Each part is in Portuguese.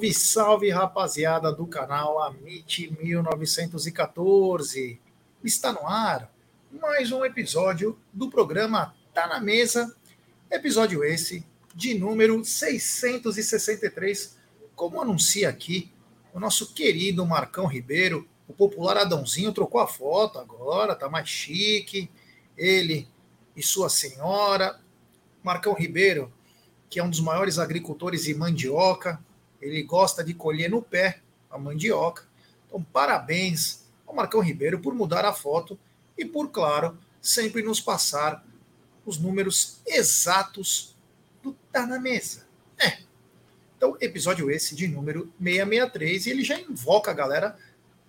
Salve, salve, rapaziada do canal Amit 1914. Está no ar mais um episódio do programa Tá na Mesa. Episódio esse de número 663, como anuncia aqui o nosso querido Marcão Ribeiro, o popular Adãozinho trocou a foto agora, tá mais chique. Ele e sua senhora, Marcão Ribeiro, que é um dos maiores agricultores de mandioca, ele gosta de colher no pé a mandioca. Então, parabéns ao Marcão Ribeiro por mudar a foto e por, claro, sempre nos passar os números exatos do Tá na Mesa. É. Então, episódio esse de número 663, e ele já invoca a galera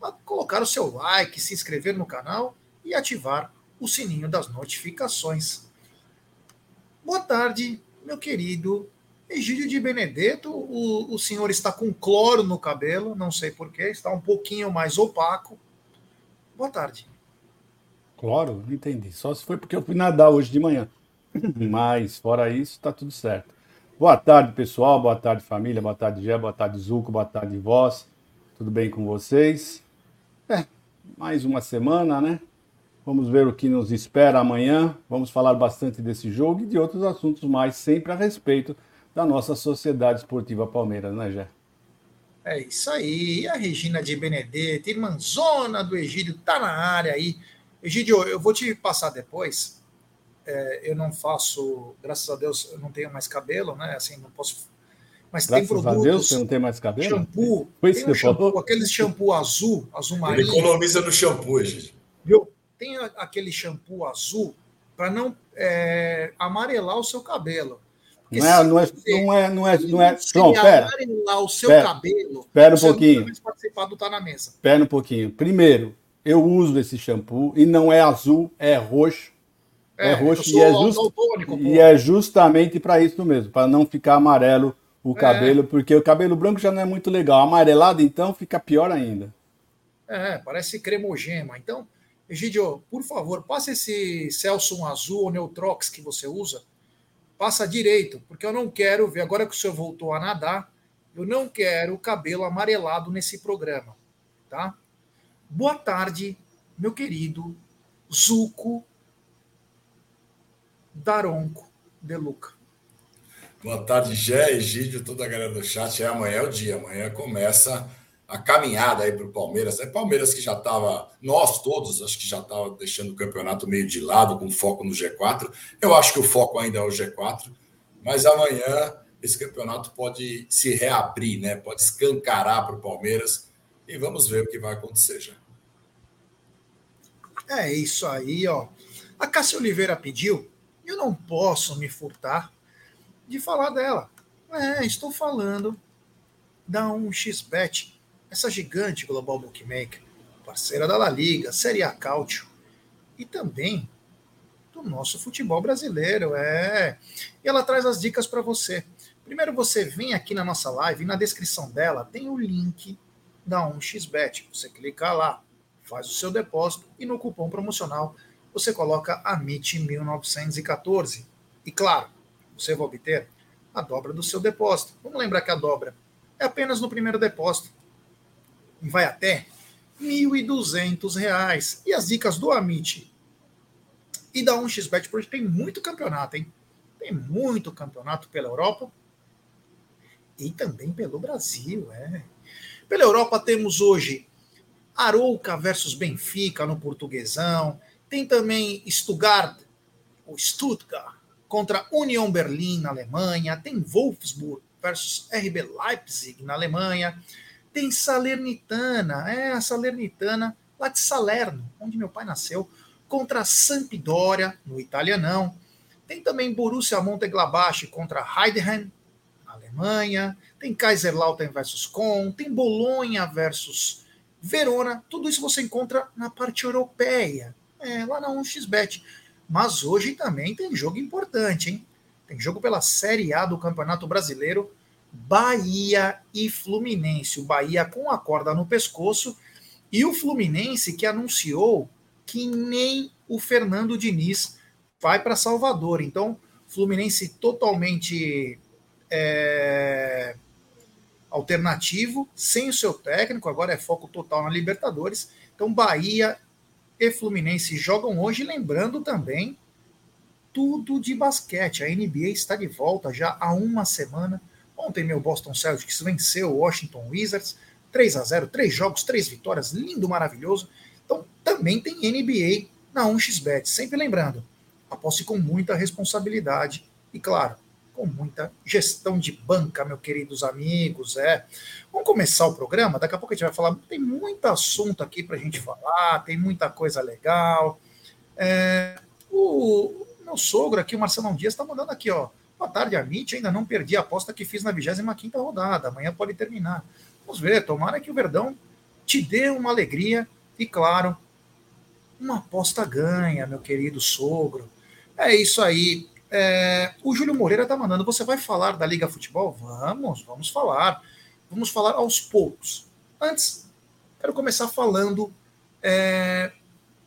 a colocar o seu like, se inscrever no canal e ativar o sininho das notificações. Boa tarde, meu querido Egídio de Benedetto, o, o senhor está com cloro no cabelo, não sei porquê, está um pouquinho mais opaco. Boa tarde. Cloro? Não entendi. Só se foi porque eu fui nadar hoje de manhã. Mas, fora isso, está tudo certo. Boa tarde, pessoal. Boa tarde, família. Boa tarde, Gé. Boa tarde, Zuco. Boa tarde, vós. Tudo bem com vocês? É, mais uma semana, né? Vamos ver o que nos espera amanhã. Vamos falar bastante desse jogo e de outros assuntos mais, sempre a respeito da nossa Sociedade Esportiva Palmeiras, né, Jé? É isso aí. A Regina de Benedetto, irmãzona do Egídio, tá na área aí. Egídio, eu vou te passar depois. É, eu não faço, graças a Deus, eu não tenho mais cabelo, né? Assim, não posso. Mas graças tem produtos. A Deus, você não tem mais cabelo? Shampoo. Foi tem um shampoo, aquele shampoo azul, azul marinho. Ele economiza no shampoo, Egídio. Viu? Tem aquele shampoo azul para não é, amarelar o seu cabelo. Não é, não, é, não é, não é, não é. Pera. o seu pera, cabelo. Espera um pouquinho. participar do Tá na Mesa. Espera um pouquinho. Primeiro, eu uso esse shampoo e não é azul, é roxo. É, é roxo e é, just, e é justamente para isso mesmo, para não ficar amarelo o é. cabelo, porque o cabelo branco já não é muito legal. Amarelado, então, fica pior ainda. É, parece cremogema. Então, Egidio, por favor, passe esse Celso azul ou Neutrox que você usa passa direito, porque eu não quero ver, agora que o senhor voltou a nadar, eu não quero o cabelo amarelado nesse programa, tá? Boa tarde, meu querido Zuco Daronco de Luca. Boa tarde, Gé, Egídio, toda a galera do chat. É amanhã é o dia, amanhã começa a caminhada aí para o Palmeiras. É Palmeiras que já estava, nós todos, acho que já estava deixando o campeonato meio de lado, com foco no G4. Eu acho que o foco ainda é o G4, mas amanhã esse campeonato pode se reabrir, né? Pode escancarar para o Palmeiras e vamos ver o que vai acontecer já. É isso aí, ó. A Cássia Oliveira pediu, eu não posso me furtar de falar dela. É, estou falando da 1xBet essa gigante global bookmaker, parceira da La Liga, Série A Cautio e também do nosso futebol brasileiro, é. E ela traz as dicas para você. Primeiro você vem aqui na nossa live e na descrição dela tem o link da 1xBet. Você clica lá, faz o seu depósito e no cupom promocional você coloca AMIT1914. E claro, você vai obter a dobra do seu depósito. Vamos lembrar que a dobra é apenas no primeiro depósito vai até R$ 1.200. E as dicas do Amit e da 1xBet, porque tem muito campeonato, hein? Tem muito campeonato pela Europa e também pelo Brasil, é. Pela Europa temos hoje Arouca versus Benfica no portuguesão. Tem também Stuttgart, ou Stuttgart, contra Union Berlin na Alemanha. Tem Wolfsburg versus RB Leipzig na Alemanha. Tem Salernitana, é a Salernitana lá de Salerno, onde meu pai nasceu, contra Sampdoria, no italianão. Tem também Borussia Mönchengladbach contra Heidenheim, na Alemanha. Tem Kaiserslautern versus Com, tem Bolonha versus Verona. Tudo isso você encontra na parte europeia, é, lá na 1xBet. Mas hoje também tem jogo importante, hein? Tem jogo pela Série A do Campeonato Brasileiro Bahia e Fluminense. O Bahia com a corda no pescoço e o Fluminense que anunciou que nem o Fernando Diniz vai para Salvador. Então, Fluminense totalmente é, alternativo, sem o seu técnico, agora é foco total na Libertadores. Então, Bahia e Fluminense jogam hoje, lembrando também tudo de basquete. A NBA está de volta já há uma semana. Ontem, meu Boston Celtics venceu o Washington Wizards 3 a 0 três jogos, três vitórias, lindo, maravilhoso. Então, também tem NBA na 1xBet. Sempre lembrando, aposte com muita responsabilidade e, claro, com muita gestão de banca, meus queridos amigos. É. Vamos começar o programa? Daqui a pouco a gente vai falar. Tem muito assunto aqui para a gente falar, tem muita coisa legal. É, o meu sogro aqui, o Marcelão Dias, está mandando aqui, ó. Boa tarde, Amit. Ainda não perdi a aposta que fiz na 25 rodada. Amanhã pode terminar. Vamos ver. Tomara que o Verdão te dê uma alegria e, claro, uma aposta ganha, meu querido sogro. É isso aí. É, o Júlio Moreira está mandando. Você vai falar da Liga Futebol? Vamos, vamos falar. Vamos falar aos poucos. Antes, quero começar falando é,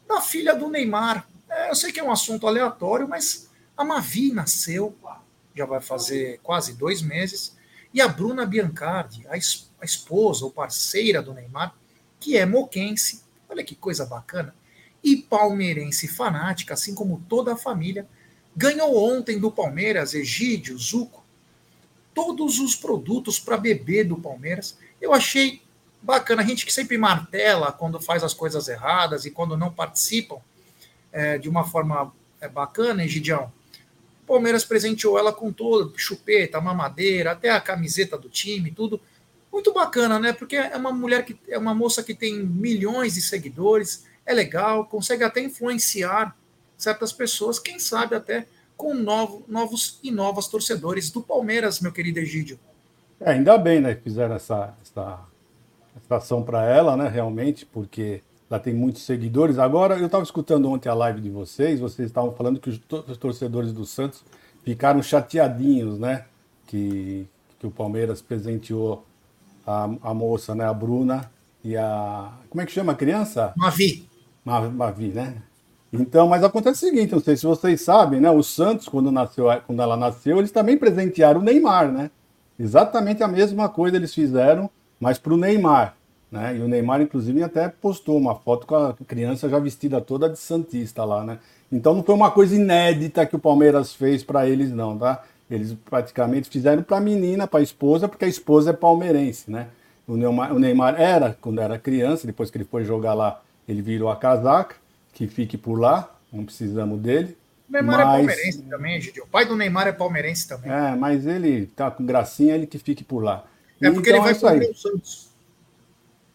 da filha do Neymar. É, eu sei que é um assunto aleatório, mas a Mavi nasceu, já vai fazer quase dois meses, e a Bruna Biancardi, a, a esposa ou parceira do Neymar, que é moquense, olha que coisa bacana, e palmeirense fanática, assim como toda a família, Ganhou ontem do Palmeiras, Egídio, Zuco, todos os produtos para beber do Palmeiras. Eu achei bacana. A gente que sempre martela quando faz as coisas erradas e quando não participam é, de uma forma é, bacana, Egidião. Palmeiras presenteou ela com todo, chupeta, mamadeira, até a camiseta do time, tudo. Muito bacana, né? Porque é uma mulher que é uma moça que tem milhões de seguidores, é legal, consegue até influenciar certas pessoas, quem sabe até com novo, novos e novas torcedores do Palmeiras, meu querido Egídio. É, ainda bem, né, que fizeram essa, essa, essa ação para ela, né, realmente, porque ela tem muitos seguidores. Agora, eu estava escutando ontem a live de vocês, vocês estavam falando que os, os torcedores do Santos ficaram chateadinhos, né, que, que o Palmeiras presenteou a, a moça, né, a Bruna e a... Como é que chama a criança? Mavi. Mavi, né? Então, mas acontece o seguinte, não sei se vocês sabem, né? O Santos, quando, nasceu, quando ela nasceu, eles também presentearam o Neymar, né? Exatamente a mesma coisa eles fizeram, mas para o Neymar. Né? E o Neymar, inclusive, até postou uma foto com a criança já vestida toda de Santista lá, né? Então não foi uma coisa inédita que o Palmeiras fez para eles, não, tá? Eles praticamente fizeram para a menina, para a esposa, porque a esposa é palmeirense, né? O Neymar, o Neymar era, quando era criança, depois que ele foi jogar lá, ele virou a casaca que fique por lá, não precisamos dele. O Neymar é mas... é palmeirense também, Gigi. O pai do Neymar é palmeirense também. É, mas ele tá com gracinha, ele que fique por lá. É porque então, ele vai é o Santos.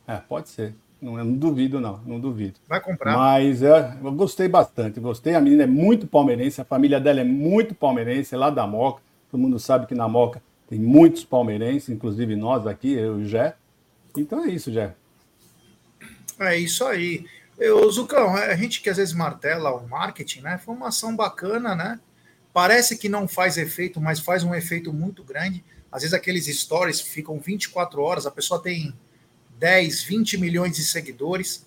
É, pode ser. Não, não duvido, não. Não duvido. Vai comprar. Mas é, eu gostei bastante. Gostei. A menina é muito palmeirense. A família dela é muito palmeirense, lá da Moca. Todo mundo sabe que na Moca tem muitos palmeirenses, inclusive nós aqui, eu e o Jé. Então é isso, Jé. É isso aí. Eu, Zucão, a gente que às vezes martela o marketing, né? Foi uma ação bacana, né? Parece que não faz efeito, mas faz um efeito muito grande. Às vezes aqueles stories ficam 24 horas, a pessoa tem 10, 20 milhões de seguidores,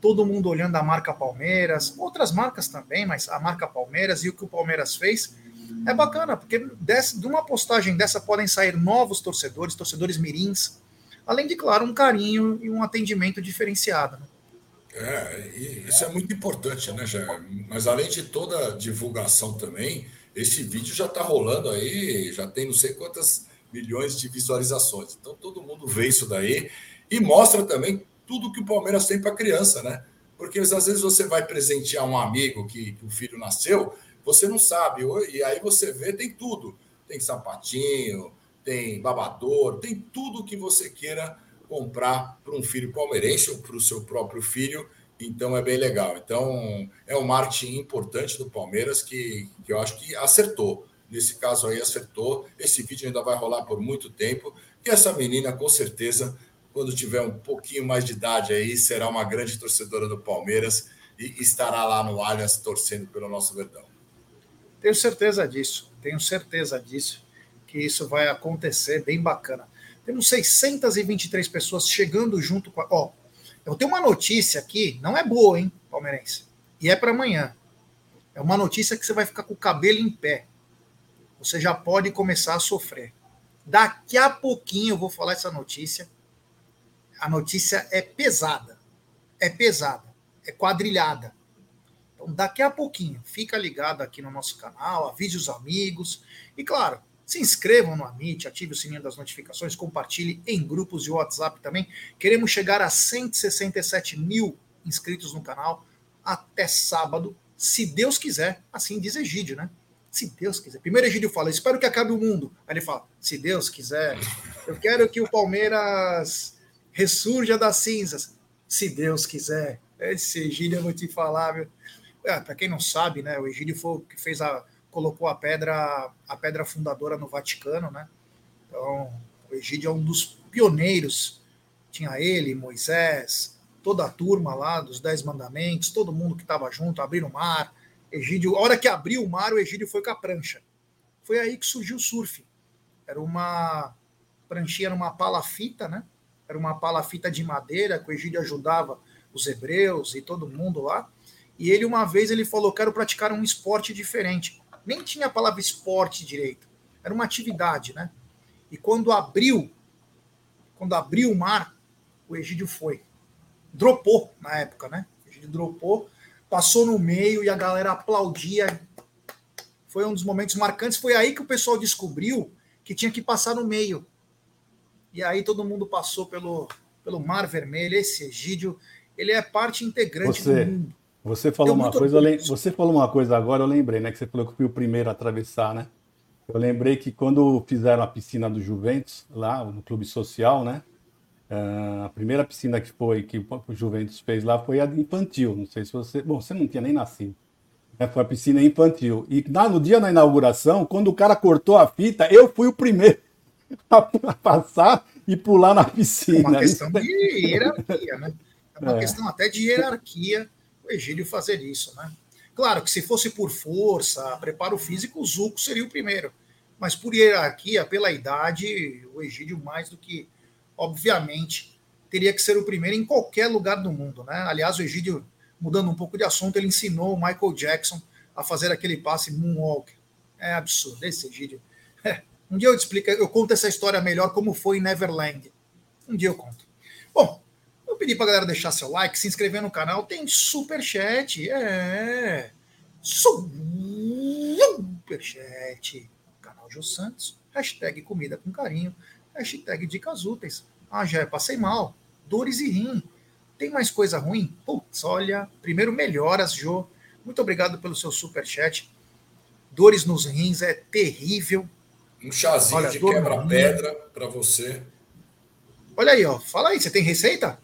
todo mundo olhando a marca Palmeiras, outras marcas também, mas a marca Palmeiras e o que o Palmeiras fez é bacana, porque de uma postagem dessa podem sair novos torcedores, torcedores mirins, além de, claro, um carinho e um atendimento diferenciado. Né? É, isso é muito importante, né, Jair? Mas além de toda a divulgação também, esse vídeo já está rolando aí, já tem não sei quantas milhões de visualizações. Então todo mundo vê isso daí e mostra também tudo que o Palmeiras tem para criança, né? Porque às vezes você vai presentear um amigo que, que o filho nasceu, você não sabe, e aí você vê, tem tudo. Tem sapatinho, tem babador, tem tudo que você queira comprar para um filho palmeirense ou para o seu próprio filho. Então é bem legal. Então é um marketing importante do Palmeiras que, que eu acho que acertou. Nesse caso aí acertou. Esse vídeo ainda vai rolar por muito tempo. E essa menina, com certeza, quando tiver um pouquinho mais de idade aí, será uma grande torcedora do Palmeiras e estará lá no Allianz torcendo pelo nosso Verdão. Tenho certeza disso. Tenho certeza disso. Que isso vai acontecer bem bacana. Temos 623 pessoas chegando junto com a. Ó, eu tenho uma notícia aqui, não é boa, hein, palmeirense? E é para amanhã. É uma notícia que você vai ficar com o cabelo em pé. Você já pode começar a sofrer. Daqui a pouquinho eu vou falar essa notícia. A notícia é pesada. É pesada. É quadrilhada. Então, daqui a pouquinho, fica ligado aqui no nosso canal, avise os amigos. E, claro, se inscrevam no Amit, ative o sininho das notificações, compartilhe em grupos de WhatsApp também. Queremos chegar a 167 mil inscritos no canal até sábado, se Deus quiser. Assim diz Egídio, né? Se Deus quiser. Primeiro Egídio fala, espero que acabe o mundo. Aí ele fala, se Deus quiser. Eu quero que o Palmeiras ressurja das cinzas. Se Deus quiser. Esse Egídio eu vou te. É, para quem não sabe, né, o Egídio foi o que fez a colocou a pedra a pedra fundadora no Vaticano, né? Então, o Egídio é um dos pioneiros. Tinha ele, Moisés, toda a turma lá dos Dez Mandamentos, todo mundo que estava junto, abriram o mar. Egídio, a hora que abriu o mar, o Egídio foi com a prancha. Foi aí que surgiu o surf. Era uma pranchinha, era uma palafita, né? Era uma palafita de madeira que o Egídio ajudava os hebreus e todo mundo lá. E ele, uma vez, ele falou: quero praticar um esporte diferente. Nem tinha a palavra esporte direito. Era uma atividade, né? E quando abriu, quando abriu o mar, o Egídio foi. Dropou na época, né? O Egídio dropou, passou no meio e a galera aplaudia. Foi um dos momentos marcantes. Foi aí que o pessoal descobriu que tinha que passar no meio. E aí todo mundo passou pelo, pelo Mar Vermelho. Esse Egídio, ele é parte integrante Você... do mundo. Você falou uma coisa, você falou uma coisa agora, eu lembrei, né? Que você falou que fui o primeiro a atravessar, né? Eu lembrei que quando fizeram a piscina do Juventus, lá no Clube Social, né? Uh, a primeira piscina que foi que o Juventus fez lá foi a infantil. Não sei se você. Bom, você não tinha nem nascido. Né? Foi a piscina infantil. E lá no dia da inauguração, quando o cara cortou a fita, eu fui o primeiro a passar e pular na piscina. É uma questão de hierarquia, né? É uma é. questão até de hierarquia o Egídio fazer isso, né? Claro que se fosse por força, preparo físico, o Zuco seria o primeiro. Mas por hierarquia, pela idade, o Egídio, mais do que, obviamente, teria que ser o primeiro em qualquer lugar do mundo, né? Aliás, o Egídio, mudando um pouco de assunto, ele ensinou o Michael Jackson a fazer aquele passe moonwalk. É absurdo, esse Egídio. É. Um dia eu te explico, eu conto essa história melhor como foi em Neverland. Um dia eu conto. Bom, eu pedi para galera deixar seu like, se inscrever no canal. Tem super chat, é. Super chat. Canal Jô Santos. Hashtag comida com carinho. Hashtag dicas úteis. Ah, já passei mal. Dores e rim. Tem mais coisa ruim? Putz, olha. Primeiro, melhoras, Jô. Muito obrigado pelo seu super chat. Dores nos rins é terrível. Um chazinho olha, de quebra-pedra para você. Olha aí, ó. Fala aí, você tem receita?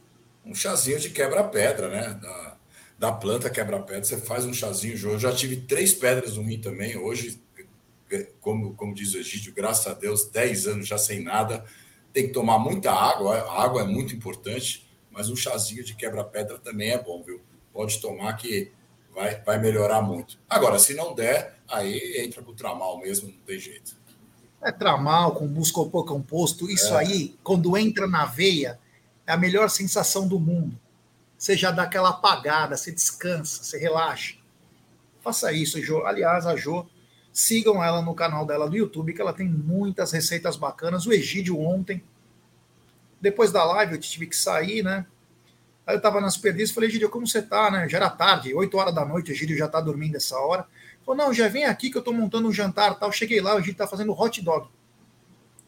um chazinho de quebra-pedra, né? Da, da planta quebra-pedra, você faz um chazinho. Eu já tive três pedras no rim também. Hoje, como, como diz o Egídio, graças a Deus, 10 anos já sem nada. Tem que tomar muita água, a água é muito importante, mas um chazinho de quebra-pedra também é bom, viu? Pode tomar que vai, vai melhorar muito. Agora, se não der, aí entra com o tramal mesmo, não tem jeito. É tramal com músculo composto, isso é. aí, quando entra na veia, é a melhor sensação do mundo. Você já dá aquela apagada, você descansa, você relaxa. Faça isso, Jo. Aliás, a Jo, sigam ela no canal dela do YouTube, que ela tem muitas receitas bacanas. O Egídio ontem, depois da live, eu tive que sair, né? Aí eu tava nas perdidas, falei, Egídio, como você tá, né? Já era tarde, 8 horas da noite, o Egídio já tá dormindo essa hora. Falou, não, já vem aqui que eu tô montando um jantar tal. Cheguei lá, o Egídio tá fazendo hot dog.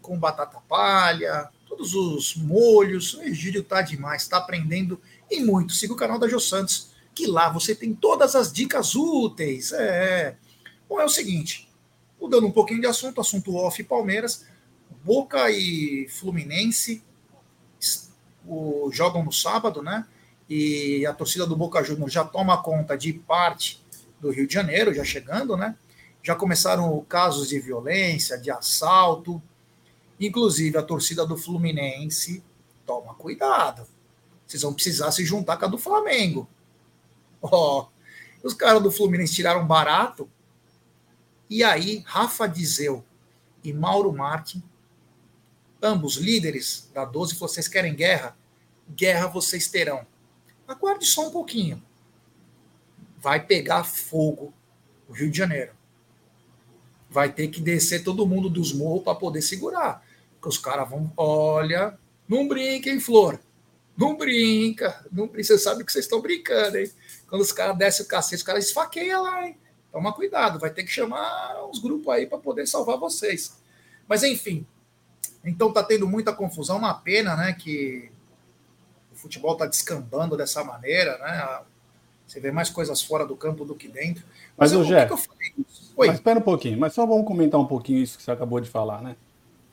Com batata palha, todos os molhos. O Egídio tá demais, está aprendendo e muito. Siga o canal da Jô Santos, que lá você tem todas as dicas úteis. É. Bom, é o seguinte, mudando um pouquinho de assunto, assunto off Palmeiras, Boca e Fluminense o, jogam no sábado, né? E a torcida do Boca Juniors já toma conta de parte do Rio de Janeiro, já chegando, né? Já começaram casos de violência, de assalto, Inclusive, a torcida do Fluminense, toma cuidado. Vocês vão precisar se juntar com a do Flamengo. Ó, oh, os caras do Fluminense tiraram barato. E aí, Rafa Dizeu e Mauro Martin, ambos líderes da 12, vocês querem guerra? Guerra vocês terão. Aguarde só um pouquinho. Vai pegar fogo o Rio de Janeiro. Vai ter que descer todo mundo dos morros para poder segurar que os caras vão, olha, não brinquem, Flor. Não brinca, não brinca. Você sabe que vocês estão brincando, hein? Quando os caras descem o cacete, os caras esfaqueiam lá, hein? Toma cuidado, vai ter que chamar os grupos aí para poder salvar vocês. Mas enfim, então tá tendo muita confusão, uma pena, né, que o futebol tá descambando dessa maneira, né? Você vê mais coisas fora do campo do que dentro. Mas, mas o Jé, mas espera um pouquinho, mas só vamos comentar um pouquinho isso que você acabou de falar, né?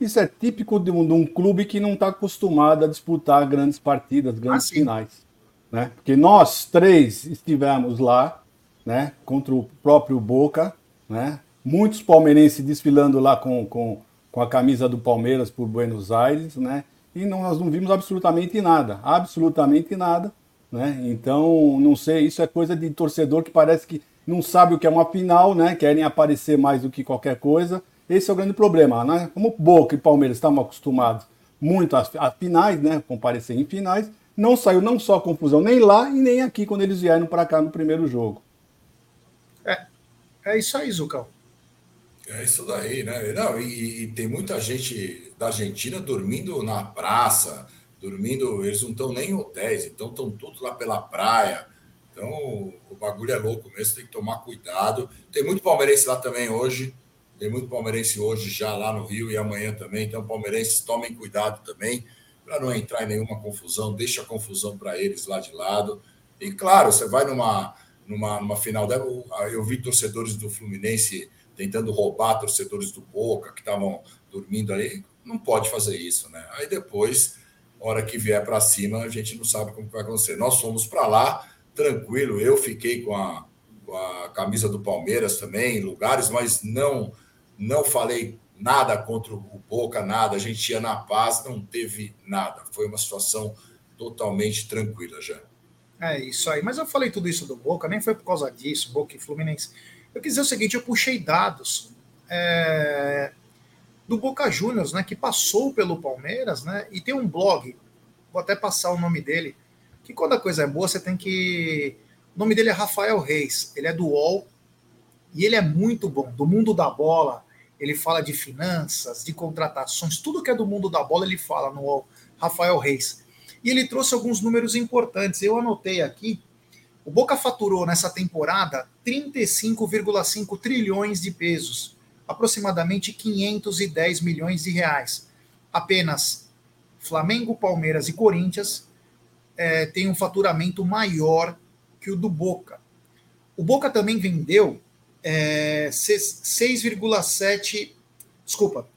Isso é típico de um, de um clube que não está acostumado a disputar grandes partidas, grandes ah, finais. Né? Porque nós três estivemos lá, né, contra o próprio Boca, né? muitos palmeirenses desfilando lá com, com, com a camisa do Palmeiras por Buenos Aires, né? e não, nós não vimos absolutamente nada, absolutamente nada. Né? Então, não sei, isso é coisa de torcedor que parece que não sabe o que é uma final, né? querem aparecer mais do que qualquer coisa esse é o grande problema, né? Como Boca e Palmeiras estavam acostumados muito a, a finais, né? Comparecer em finais, não saiu não só confusão nem lá e nem aqui quando eles vieram para cá no primeiro jogo. É, é isso aí, Zucão. É isso daí, né? Não, e, e, tem muita gente da Argentina dormindo na praça, dormindo, eles não estão nem em hotéis, então estão todos lá pela praia. Então o bagulho é louco mesmo, tem que tomar cuidado. Tem muito palmeirense lá também hoje. Tem muito palmeirense hoje já lá no Rio e amanhã também. Então, palmeirenses, tomem cuidado também para não entrar em nenhuma confusão. Deixa a confusão para eles lá de lado. E, claro, você vai numa, numa, numa final. Eu vi torcedores do Fluminense tentando roubar torcedores do Boca que estavam dormindo ali. Não pode fazer isso, né? Aí depois, hora que vier para cima, a gente não sabe como vai acontecer. Nós fomos para lá, tranquilo. Eu fiquei com a, com a camisa do Palmeiras também, em lugares, mas não não falei nada contra o Boca, nada. A gente ia na paz, não teve nada. Foi uma situação totalmente tranquila já. É isso aí. Mas eu falei tudo isso do Boca, nem foi por causa disso, Boca e Fluminense. Eu quis dizer o seguinte: eu puxei dados é, do Boca Juniors, né, que passou pelo Palmeiras, né, e tem um blog, vou até passar o nome dele, que quando a coisa é boa, você tem que. O nome dele é Rafael Reis, ele é do UOL, e ele é muito bom, do mundo da bola, ele fala de finanças, de contratações, tudo que é do mundo da bola ele fala no Rafael Reis. E ele trouxe alguns números importantes. Eu anotei aqui. O Boca faturou nessa temporada 35,5 trilhões de pesos, aproximadamente 510 milhões de reais. Apenas Flamengo, Palmeiras e Corinthians é, têm um faturamento maior que o do Boca. O Boca também vendeu é, 6,7, desculpa,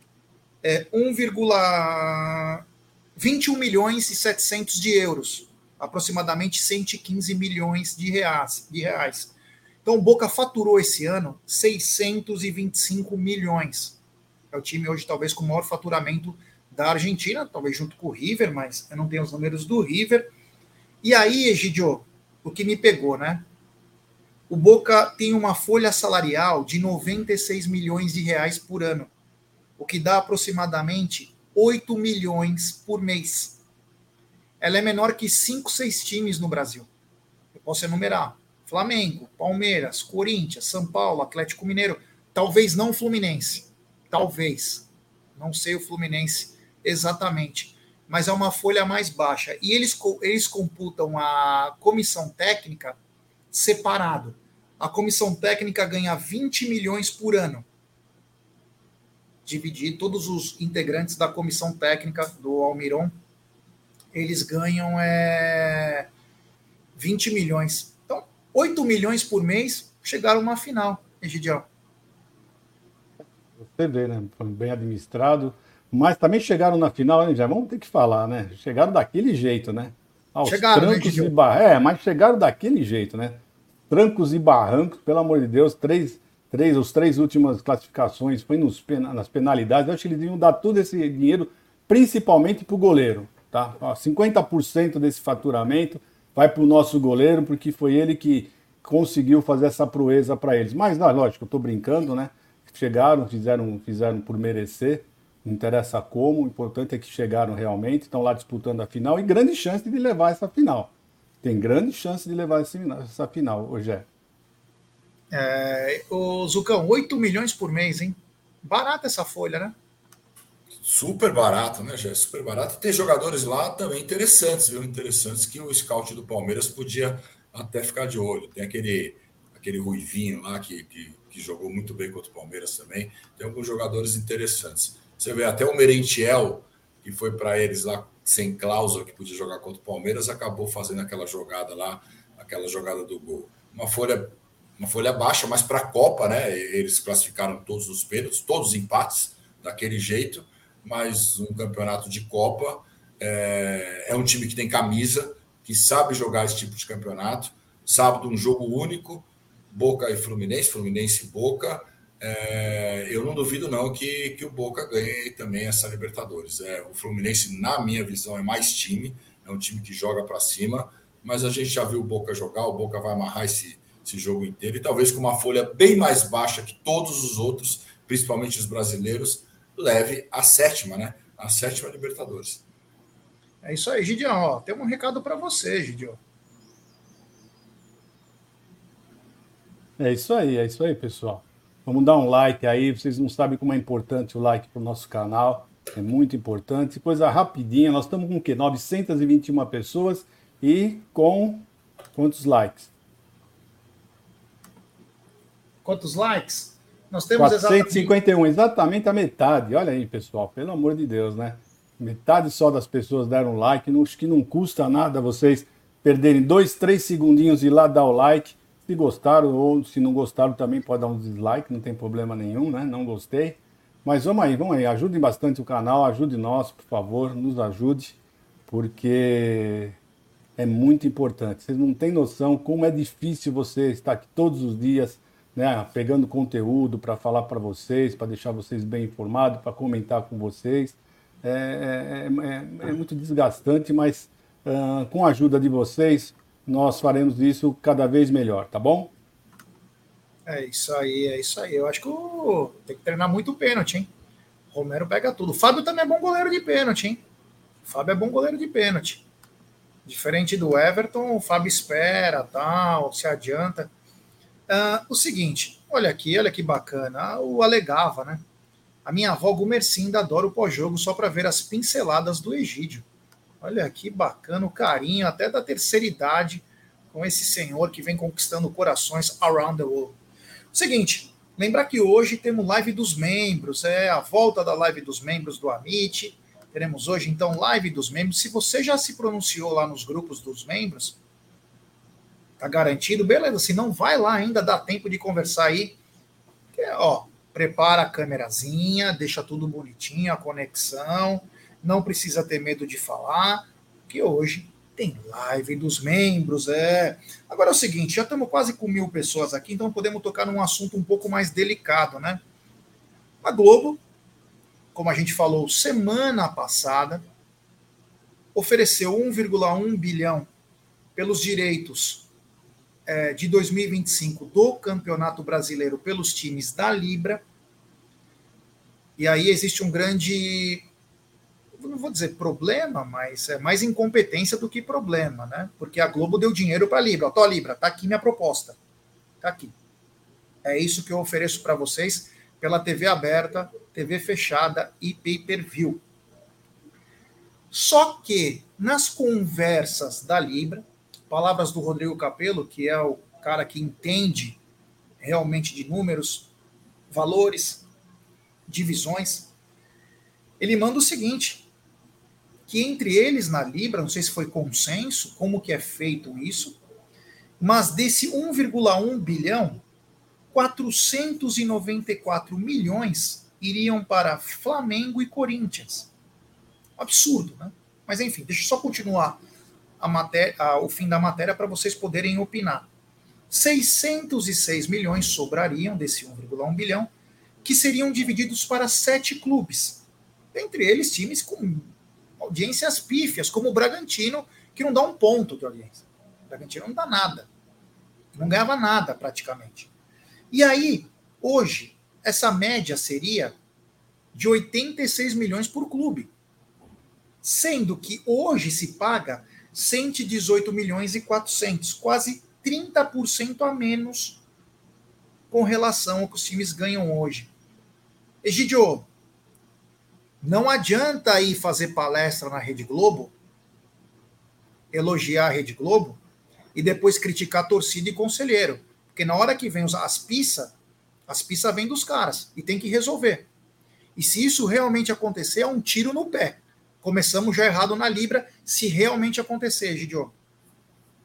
é, 1,21 milhões e 700 de euros, aproximadamente 115 milhões de reais, de reais. Então, o Boca faturou esse ano 625 milhões. É o time hoje, talvez, com o maior faturamento da Argentina, talvez junto com o River, mas eu não tenho os números do River. E aí, Egidio, o que me pegou, né? O Boca tem uma folha salarial de 96 milhões de reais por ano, o que dá aproximadamente 8 milhões por mês. Ela é menor que 5, 6 times no Brasil. Eu posso enumerar: Flamengo, Palmeiras, Corinthians, São Paulo, Atlético Mineiro, talvez não o Fluminense. Talvez. Não sei o Fluminense exatamente. Mas é uma folha mais baixa. E eles, eles computam a comissão técnica separado. A comissão técnica ganha 20 milhões por ano. Dividir todos os integrantes da comissão técnica do Almiron, eles ganham é, 20 milhões. Então, 8 milhões por mês chegaram na final, Egidião. Você vê, né? Foi bem administrado. Mas também chegaram na final, né? já vamos ter que falar, né? Chegaram daquele jeito, né? Aos chegaram, né, trancos né, e bar... É, mas chegaram daquele jeito, né? trancos e barrancos, pelo amor de Deus, três, três, os três últimas classificações foi nos, nas penalidades. Eu acho que eles iam dar todo esse dinheiro, principalmente para o goleiro. Tá? 50% desse faturamento vai para o nosso goleiro, porque foi ele que conseguiu fazer essa proeza para eles. Mas, não, lógico, eu estou brincando, né? Chegaram, fizeram, fizeram por merecer, não interessa como, o importante é que chegaram realmente, estão lá disputando a final e grande chance de levar essa final tem grande chance de levar essa final, é. é o Zucão, 8 milhões por mês, hein? Barata essa folha, né? Super barato, né, já super barato. Tem jogadores lá também interessantes, viu? Interessantes que o scout do Palmeiras podia até ficar de olho. Tem aquele, aquele Ruivinho lá que, que, que jogou muito bem contra o Palmeiras também. Tem alguns jogadores interessantes. Você vê até o Merentiel, que foi para eles lá sem cláusula, que podia jogar contra o Palmeiras, acabou fazendo aquela jogada lá, aquela jogada do gol. Uma folha, uma folha baixa, mas para a Copa, né? Eles classificaram todos os pênaltis, todos os empates daquele jeito mas um campeonato de Copa é, é, um time que tem camisa, que sabe jogar esse tipo de campeonato. Sábado, um jogo único, Boca e Fluminense, Fluminense e Boca. É, eu não duvido não que, que o Boca ganhe também essa Libertadores. É, o Fluminense, na minha visão, é mais time, é um time que joga para cima, mas a gente já viu o Boca jogar, o Boca vai amarrar esse, esse jogo inteiro e talvez com uma folha bem mais baixa que todos os outros, principalmente os brasileiros, leve a sétima, né? A sétima Libertadores. É isso aí, Gideon. Ó, tem um recado para você, Gideon. É isso aí, é isso aí, pessoal. Vamos dar um like aí. Vocês não sabem como é importante o like para o nosso canal. É muito importante. Coisa rapidinha. Nós estamos com o quê? 921 pessoas e com quantos likes? Quantos likes? Nós temos 451, exatamente... exatamente a metade. Olha aí, pessoal, pelo amor de Deus, né? Metade só das pessoas deram like. Acho que não custa nada vocês perderem dois, três segundinhos e ir lá dar o like. Se gostaram ou se não gostaram também pode dar um dislike, não tem problema nenhum, né? Não gostei. Mas vamos aí, vamos aí. Ajudem bastante o canal, ajude nós, por favor, nos ajude, porque é muito importante. Vocês não têm noção como é difícil você estar aqui todos os dias né, pegando conteúdo para falar para vocês, para deixar vocês bem informados, para comentar com vocês. É, é, é, é muito desgastante, mas uh, com a ajuda de vocês, nós faremos isso cada vez melhor, tá bom? É isso aí, é isso aí. Eu acho que o... tem que treinar muito pênalti, hein? O Romero pega tudo. O Fábio também é bom goleiro de pênalti, hein? O Fábio é bom goleiro de pênalti. Diferente do Everton, o Fábio espera, tal, se adianta. Uh, o seguinte, olha aqui, olha que bacana. O alegava, né? A minha avó Gumercinda adora o pós-jogo só para ver as pinceladas do Egídio. Olha que bacana o carinho, até da terceira idade, com esse senhor que vem conquistando corações around the world. O seguinte, lembrar que hoje temos live dos membros, é a volta da live dos membros do Amit. Teremos hoje, então, live dos membros. Se você já se pronunciou lá nos grupos dos membros, tá garantido, beleza. Se não vai lá ainda, dá tempo de conversar aí. Que, ó, prepara a câmerazinha, deixa tudo bonitinho, a conexão. Não precisa ter medo de falar, que hoje tem live dos membros, é. Agora é o seguinte, já estamos quase com mil pessoas aqui, então podemos tocar num assunto um pouco mais delicado, né? A Globo, como a gente falou semana passada, ofereceu 1,1 bilhão pelos direitos é, de 2025 do Campeonato Brasileiro pelos times da Libra. E aí existe um grande, não vou dizer problema, mas é mais incompetência do que problema, né? Porque a Globo deu dinheiro para a Libra. Ó, Libra, tá aqui minha proposta. Tá aqui. É isso que eu ofereço para vocês pela TV aberta, TV fechada e pay-per-view. Só que nas conversas da Libra, Palavras do Rodrigo Capello, que é o cara que entende realmente de números, valores, divisões. Ele manda o seguinte: que entre eles na Libra, não sei se foi consenso, como que é feito isso, mas desse 1,1 bilhão, 494 milhões iriam para Flamengo e Corinthians. Absurdo, né? Mas enfim, deixa eu só continuar a matéria, a, o fim da matéria para vocês poderem opinar. 606 milhões sobrariam desse 1,1 bilhão, que seriam divididos para sete clubes, entre eles times com audiências pífias, como o Bragantino, que não dá um ponto de audiência. O Bragantino não dá nada. Não ganhava nada praticamente. E aí, hoje, essa média seria de 86 milhões por clube. Sendo que hoje se paga 118 milhões e 400, quase 30% a menos com relação ao que os times ganham hoje. Egidio, Não adianta ir fazer palestra na Rede Globo, elogiar a Rede Globo e depois criticar torcida e conselheiro. Porque na hora que vem as pistas, as pistas vêm dos caras e tem que resolver. E se isso realmente acontecer, é um tiro no pé. Começamos já errado na Libra, se realmente acontecer, Gidio.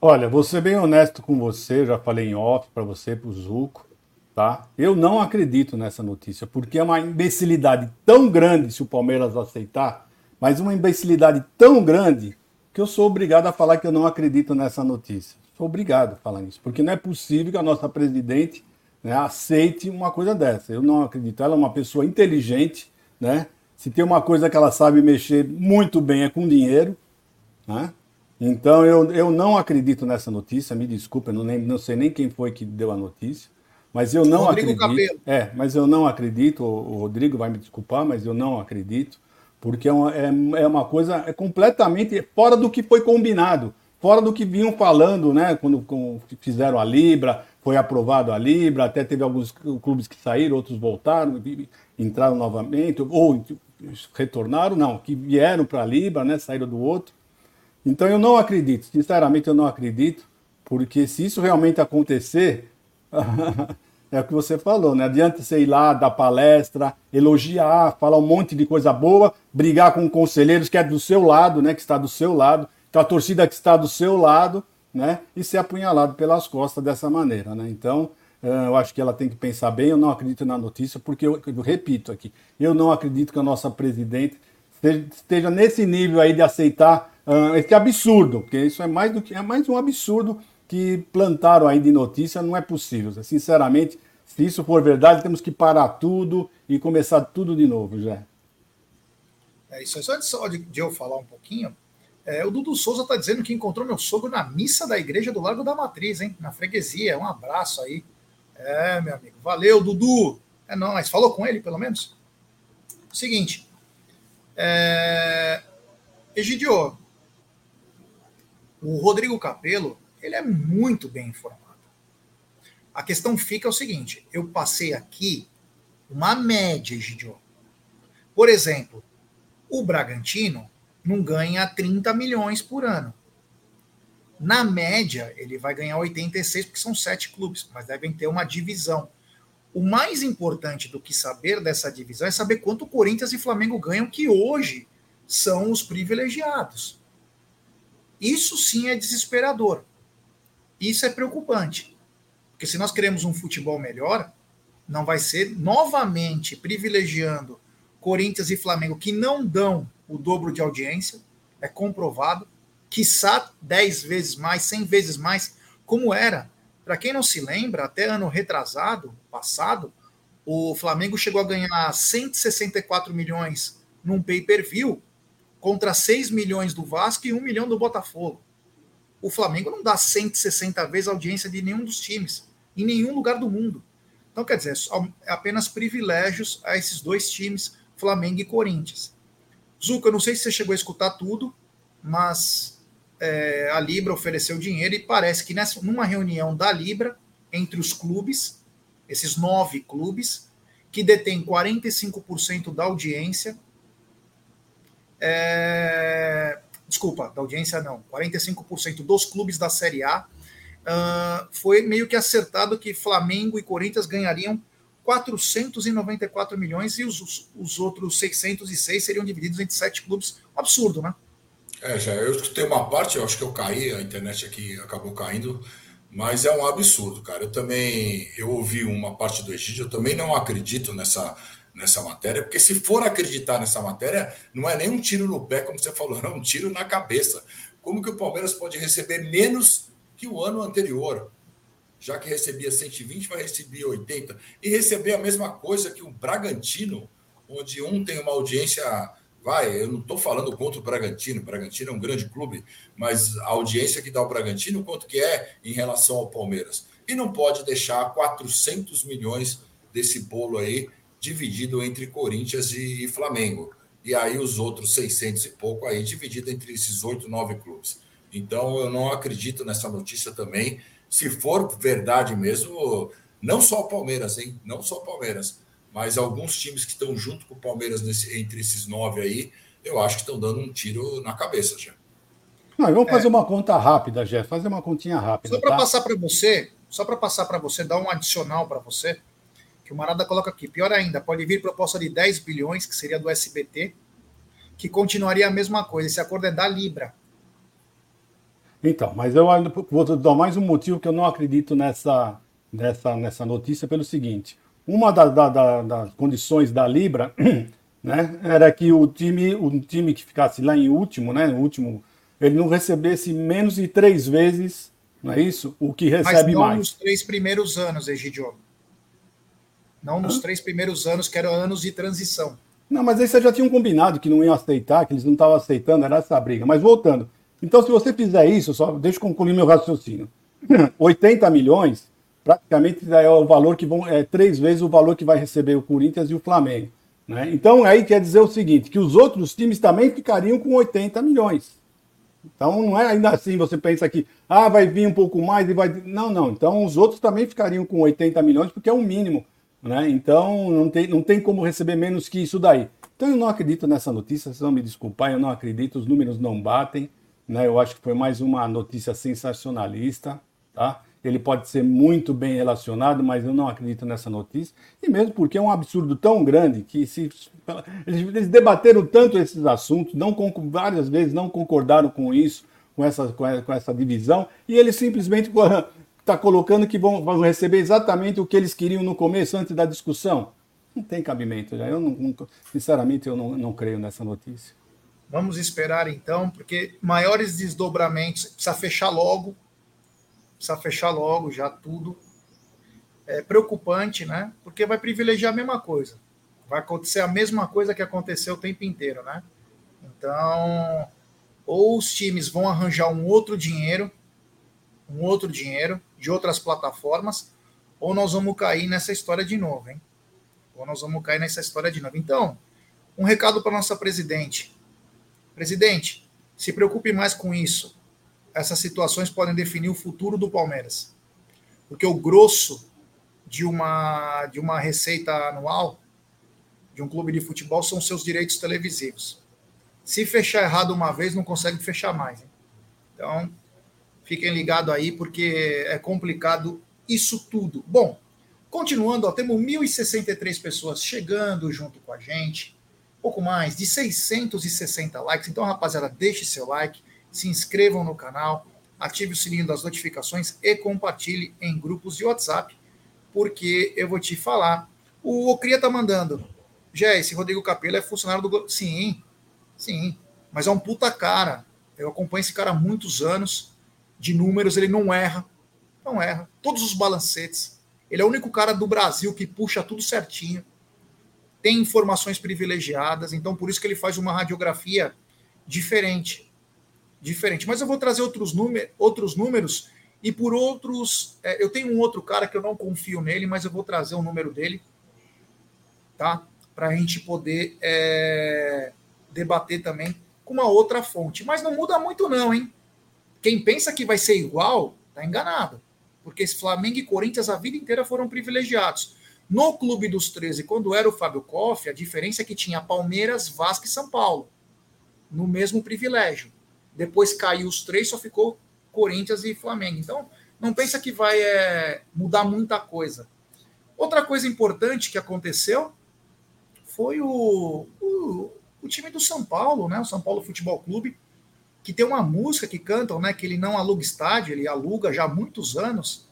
Olha, vou ser bem honesto com você, já falei em off para você, para o Zuco, tá? Eu não acredito nessa notícia, porque é uma imbecilidade tão grande se o Palmeiras aceitar, mas uma imbecilidade tão grande que eu sou obrigado a falar que eu não acredito nessa notícia. Sou obrigado a falar isso, porque não é possível que a nossa presidente né, aceite uma coisa dessa. Eu não acredito. Ela é uma pessoa inteligente, né? Se tem uma coisa que ela sabe mexer muito bem é com dinheiro, né? Então eu, eu não acredito nessa notícia, me desculpa, não, nem, não sei nem quem foi que deu a notícia, mas eu não Rodrigo acredito. Capelo. É, mas eu não acredito, o, o, Rodrigo vai me desculpar, mas eu não acredito, porque é uma, é, é uma coisa é completamente fora do que foi combinado, fora do que vinham falando, né? Quando, quando fizeram a Libra, foi aprovado a Libra, até teve alguns clubes que saíram, outros voltaram, entraram novamente, ou retornaram, não, que vieram para a Libra, né? Saíram do outro. Então eu não acredito, sinceramente eu não acredito, porque se isso realmente acontecer, é o que você falou, né? Adianta você ir lá, dar palestra, elogiar, falar um monte de coisa boa, brigar com conselheiros que é do seu lado, né? Que está do seu lado, então a torcida que está do seu lado, né? E ser apunhalado pelas costas dessa maneira, né? Então, eu acho que ela tem que pensar bem. Eu não acredito na notícia, porque eu, eu repito aqui, eu não acredito que a nossa presidente esteja nesse nível aí de aceitar uh, esse absurdo, porque isso é mais do que é mais um absurdo que plantaram aí de notícia, não é possível. Sinceramente, se isso for verdade, temos que parar tudo e começar tudo de novo, já. É isso, só de, só de, de eu falar um pouquinho. É, o Dudu Souza está dizendo que encontrou meu sogro na missa da igreja do Largo da Matriz, hein? Na freguesia. Um abraço aí. É, meu amigo. Valeu, Dudu. É nóis. Falou com ele, pelo menos? Seguinte. É... Egidio, o Rodrigo Capello, ele é muito bem informado. A questão fica o seguinte: eu passei aqui uma média, Gidio. Por exemplo, o Bragantino não ganha 30 milhões por ano. Na média, ele vai ganhar 86, porque são sete clubes, mas devem ter uma divisão. O mais importante do que saber dessa divisão é saber quanto Corinthians e Flamengo ganham, que hoje são os privilegiados. Isso sim é desesperador. Isso é preocupante. Porque se nós queremos um futebol melhor, não vai ser novamente privilegiando Corinthians e Flamengo, que não dão o dobro de audiência, é comprovado, quiçá 10 vezes mais, 100 vezes mais, como era. Para quem não se lembra, até ano retrasado, passado, o Flamengo chegou a ganhar 164 milhões num pay-per-view contra 6 milhões do Vasco e 1 milhão do Botafogo. O Flamengo não dá 160 vezes a audiência de nenhum dos times, em nenhum lugar do mundo. Então, quer dizer, é apenas privilégios a esses dois times, Flamengo e Corinthians. Zuca, eu não sei se você chegou a escutar tudo, mas é, a Libra ofereceu dinheiro e parece que nessa, numa reunião da Libra, entre os clubes, esses nove clubes, que detêm 45% da audiência, é, desculpa, da audiência não, 45% dos clubes da Série A, uh, foi meio que acertado que Flamengo e Corinthians ganhariam 494 milhões e os, os outros 606 seriam divididos entre sete clubes. Um absurdo, né? É, já eu escutei uma parte, eu acho que eu caí, a internet aqui acabou caindo, mas é um absurdo, cara. Eu também, eu ouvi uma parte do Egídio, eu também não acredito nessa nessa matéria, porque se for acreditar nessa matéria, não é nem um tiro no pé, como você falou, é um tiro na cabeça. Como que o Palmeiras pode receber menos que o ano anterior? Já que recebia 120, vai receber 80. E receber a mesma coisa que o Bragantino, onde um tem uma audiência. Vai, eu não estou falando contra o Bragantino, o Bragantino é um grande clube, mas a audiência que dá o Bragantino, quanto que é em relação ao Palmeiras? E não pode deixar 400 milhões desse bolo aí dividido entre Corinthians e Flamengo. E aí os outros 600 e pouco aí dividido entre esses oito, nove clubes. Então eu não acredito nessa notícia também. Se for verdade mesmo, não só o Palmeiras, hein? Não só o Palmeiras, mas alguns times que estão junto com o Palmeiras nesse, entre esses nove aí, eu acho que estão dando um tiro na cabeça já. Não, vamos fazer é. uma conta rápida, Jeff, fazer uma continha rápida. Só para tá? passar para você, só para passar para você, dar um adicional para você, que o Marada coloca aqui. Pior ainda, pode vir proposta de 10 bilhões, que seria do SBT, que continuaria a mesma coisa. Esse acordo é da Libra. Então, mas eu vou dar mais um motivo que eu não acredito nessa, nessa, nessa notícia pelo seguinte. Uma das da, da, das condições da Libra né, era que o time, o time que ficasse lá em último, né, último, ele não recebesse menos de três vezes, não é isso? O que recebe Mas não mais. nos três primeiros anos, Egidio. Não nos Hã? três primeiros anos, que eram anos de transição. Não, mas aí vocês já tinham combinado que não iam aceitar, que eles não estavam aceitando, era essa briga. Mas voltando. Então, se você fizer isso, só deixa eu concluir meu raciocínio. 80 milhões praticamente é o valor que vão é três vezes o valor que vai receber o Corinthians e o Flamengo. Né? Então aí quer dizer o seguinte, que os outros times também ficariam com 80 milhões. Então não é ainda assim, você pensa que ah, vai vir um pouco mais e vai. Não, não. Então os outros também ficariam com 80 milhões, porque é o um mínimo. Né? Então não tem, não tem como receber menos que isso daí. Então eu não acredito nessa notícia, vocês vão me desculpar, eu não acredito, os números não batem. Né? Eu acho que foi mais uma notícia sensacionalista. Tá? Ele pode ser muito bem relacionado, mas eu não acredito nessa notícia. E mesmo porque é um absurdo tão grande que se eles debateram tanto esses assuntos, não várias vezes não concordaram com isso, com essa, com essa divisão, e eles simplesmente está colocando que vão, vão, receber exatamente o que eles queriam no começo, antes da discussão. Não tem cabimento. Já. Eu não, sinceramente, eu não, não creio nessa notícia. Vamos esperar então, porque maiores desdobramentos precisa fechar logo precisa fechar logo já tudo. É preocupante, né? Porque vai privilegiar a mesma coisa. Vai acontecer a mesma coisa que aconteceu o tempo inteiro, né? Então, ou os times vão arranjar um outro dinheiro, um outro dinheiro de outras plataformas, ou nós vamos cair nessa história de novo, hein? Ou nós vamos cair nessa história de novo. Então, um recado para nossa presidente. Presidente, se preocupe mais com isso essas situações podem definir o futuro do Palmeiras. Porque o grosso de uma, de uma receita anual de um clube de futebol são seus direitos televisivos. Se fechar errado uma vez, não consegue fechar mais. Hein? Então, fiquem ligados aí, porque é complicado isso tudo. Bom, continuando, ó, temos 1.063 pessoas chegando junto com a gente, pouco mais de 660 likes. Então, rapaziada, deixe seu like se inscrevam no canal, ative o sininho das notificações e compartilhe em grupos de WhatsApp, porque eu vou te falar. O Ocria tá mandando. Jé, esse Rodrigo Capello é funcionário do. Sim, sim. Mas é um puta cara. Eu acompanho esse cara há muitos anos. De números, ele não erra. Não erra. Todos os balancetes. Ele é o único cara do Brasil que puxa tudo certinho. Tem informações privilegiadas. Então, por isso que ele faz uma radiografia diferente diferente. Mas eu vou trazer outros, número, outros números e por outros. É, eu tenho um outro cara que eu não confio nele, mas eu vou trazer o número dele, tá? Para a gente poder é, debater também com uma outra fonte. Mas não muda muito, não, hein? Quem pensa que vai ser igual, tá enganado. Porque esse Flamengo e Corinthians a vida inteira foram privilegiados. No Clube dos 13, quando era o Fábio Koff, a diferença é que tinha Palmeiras, Vasco e São Paulo. No mesmo privilégio. Depois caiu os três, só ficou Corinthians e Flamengo. Então, não pensa que vai é, mudar muita coisa. Outra coisa importante que aconteceu foi o, o, o, time do São Paulo, né? O São Paulo Futebol Clube, que tem uma música que cantam, né? Que ele não aluga estádio, ele aluga já há muitos anos.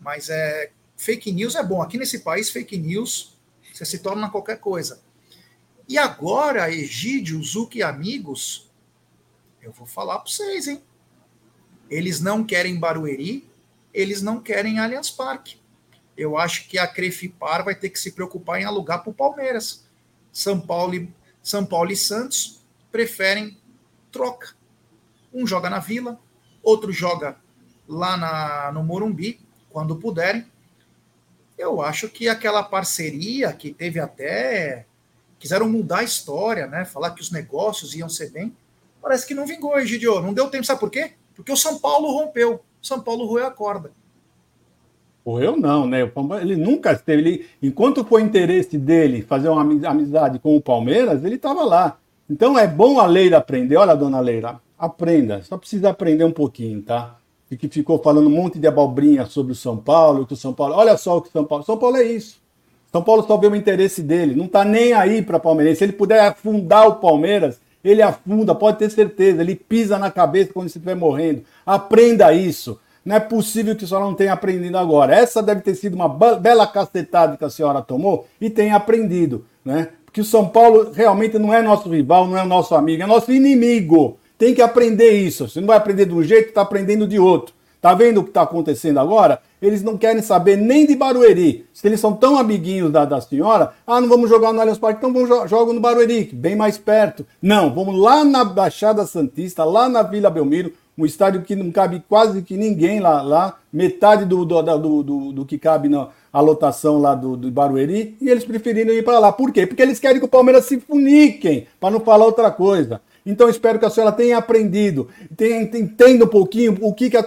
Mas é fake news é bom. Aqui nesse país, fake news você se torna qualquer coisa. E agora, Egídio, Zuc e amigos eu vou falar para vocês, hein? Eles não querem Barueri, eles não querem Allianz Parque. Eu acho que a Crefipar vai ter que se preocupar em alugar para o Palmeiras. São Paulo, e, São Paulo e Santos preferem troca. Um joga na Vila, outro joga lá na, no Morumbi, quando puderem. Eu acho que aquela parceria que teve até. Quiseram mudar a história, né? Falar que os negócios iam ser bem parece que não vingou, Egidio. Não deu tempo, sabe por quê? Porque o São Paulo rompeu. São Paulo roeu a corda. Correu não, né? Ele nunca esteve. Ele, enquanto foi interesse dele fazer uma amizade com o Palmeiras, ele estava lá. Então é bom a Leila aprender. Olha, dona Leila, aprenda. Só precisa aprender um pouquinho, tá? E que ficou falando um monte de abobrinha sobre o São Paulo, que o São Paulo. Olha só o que o São Paulo. São Paulo é isso. São Paulo só vê o interesse dele. Não tá nem aí para Palmeiras. Se ele puder afundar o Palmeiras, ele afunda, pode ter certeza. Ele pisa na cabeça quando estiver morrendo. Aprenda isso. Não é possível que a senhora não tenha aprendido agora. Essa deve ter sido uma bela cacetada que a senhora tomou e tenha aprendido, né? Porque o São Paulo realmente não é nosso rival, não é nosso amigo, é nosso inimigo. Tem que aprender isso. Você não vai aprender de um jeito, está aprendendo de outro. Tá vendo o que está acontecendo agora? Eles não querem saber nem de Barueri. Se eles são tão amiguinhos da, da senhora, ah, não vamos jogar no Allianz Parque, então vamos jogar no Barueri, bem mais perto. Não, vamos lá na Baixada Santista, lá na Vila Belmiro, um estádio que não cabe quase que ninguém lá, lá metade do, do, do, do, do que cabe na a lotação lá do, do Barueri, e eles preferiram ir para lá. Por quê? Porque eles querem que o Palmeiras se funiquem, para não falar outra coisa. Então espero que a senhora tenha aprendido, tenha, entenda um pouquinho o que, que, a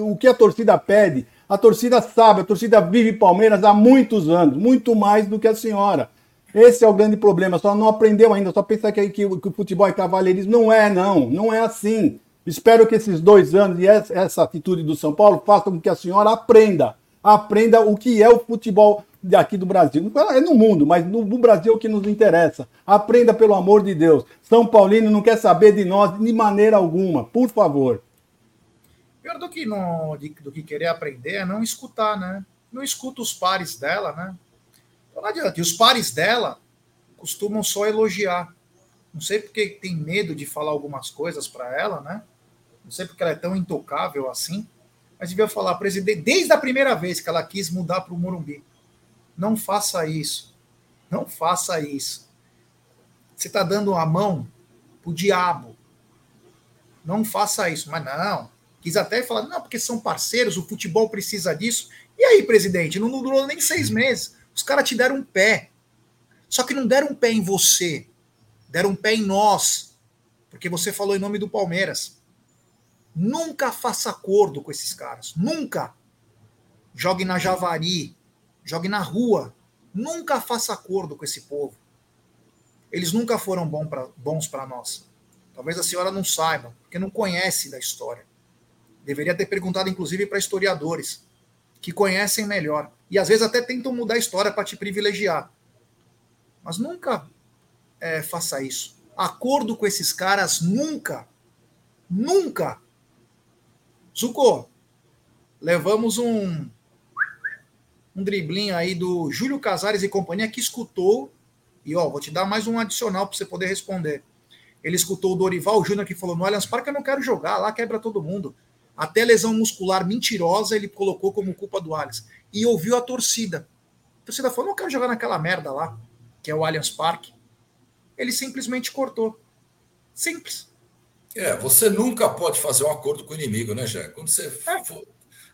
o que a torcida pede. A torcida sabe, a torcida vive Palmeiras há muitos anos, muito mais do que a senhora. Esse é o grande problema, só não aprendeu ainda, só pensa que, que, que o futebol é cavalheirismo. Não é, não, não é assim. Espero que esses dois anos e essa atitude do São Paulo façam com que a senhora aprenda. Aprenda o que é o futebol aqui do Brasil. É no mundo, mas no, Brasil é o que nos interessa. Aprenda pelo amor de Deus. São Paulino não quer saber de nós de maneira alguma. Por favor. Pior do que, de, do que querer aprender é não escutar, né? Não escuta os pares dela, né? Então não adianta. E os pares dela costumam só elogiar. Não sei porque tem medo de falar algumas coisas para ela, né? Não sei porque ela é tão intocável assim, mas devia falar, presidente, desde a primeira vez que ela quis mudar para o Morumbi. Não faça isso. Não faça isso. Você está dando a mão para o diabo. Não faça isso. Mas não. Quis até falar, não, porque são parceiros, o futebol precisa disso. E aí, presidente, não durou nem seis meses. Os caras te deram um pé. Só que não deram um pé em você. Deram um pé em nós. Porque você falou em nome do Palmeiras. Nunca faça acordo com esses caras. Nunca. Jogue na Javari. Jogue na rua. Nunca faça acordo com esse povo. Eles nunca foram bons para nós. Talvez a senhora não saiba, porque não conhece da história. Deveria ter perguntado, inclusive, para historiadores, que conhecem melhor. E às vezes até tentam mudar a história para te privilegiar. Mas nunca é, faça isso. Acordo com esses caras, nunca. Nunca Zuko, levamos um um driblinho aí do Júlio Casares e companhia que escutou e ó, vou te dar mais um adicional para você poder responder. Ele escutou o Dorival Júnior que falou no Allianz Parque eu não quero jogar, lá quebra todo mundo. Até lesão muscular mentirosa ele colocou como culpa do Allianz e ouviu a torcida. A torcida falou: "Não quero jogar naquela merda lá, que é o Allianz Parque". Ele simplesmente cortou. Simples. É, você nunca pode fazer um acordo com o inimigo, né, Jé? Quando você é. for,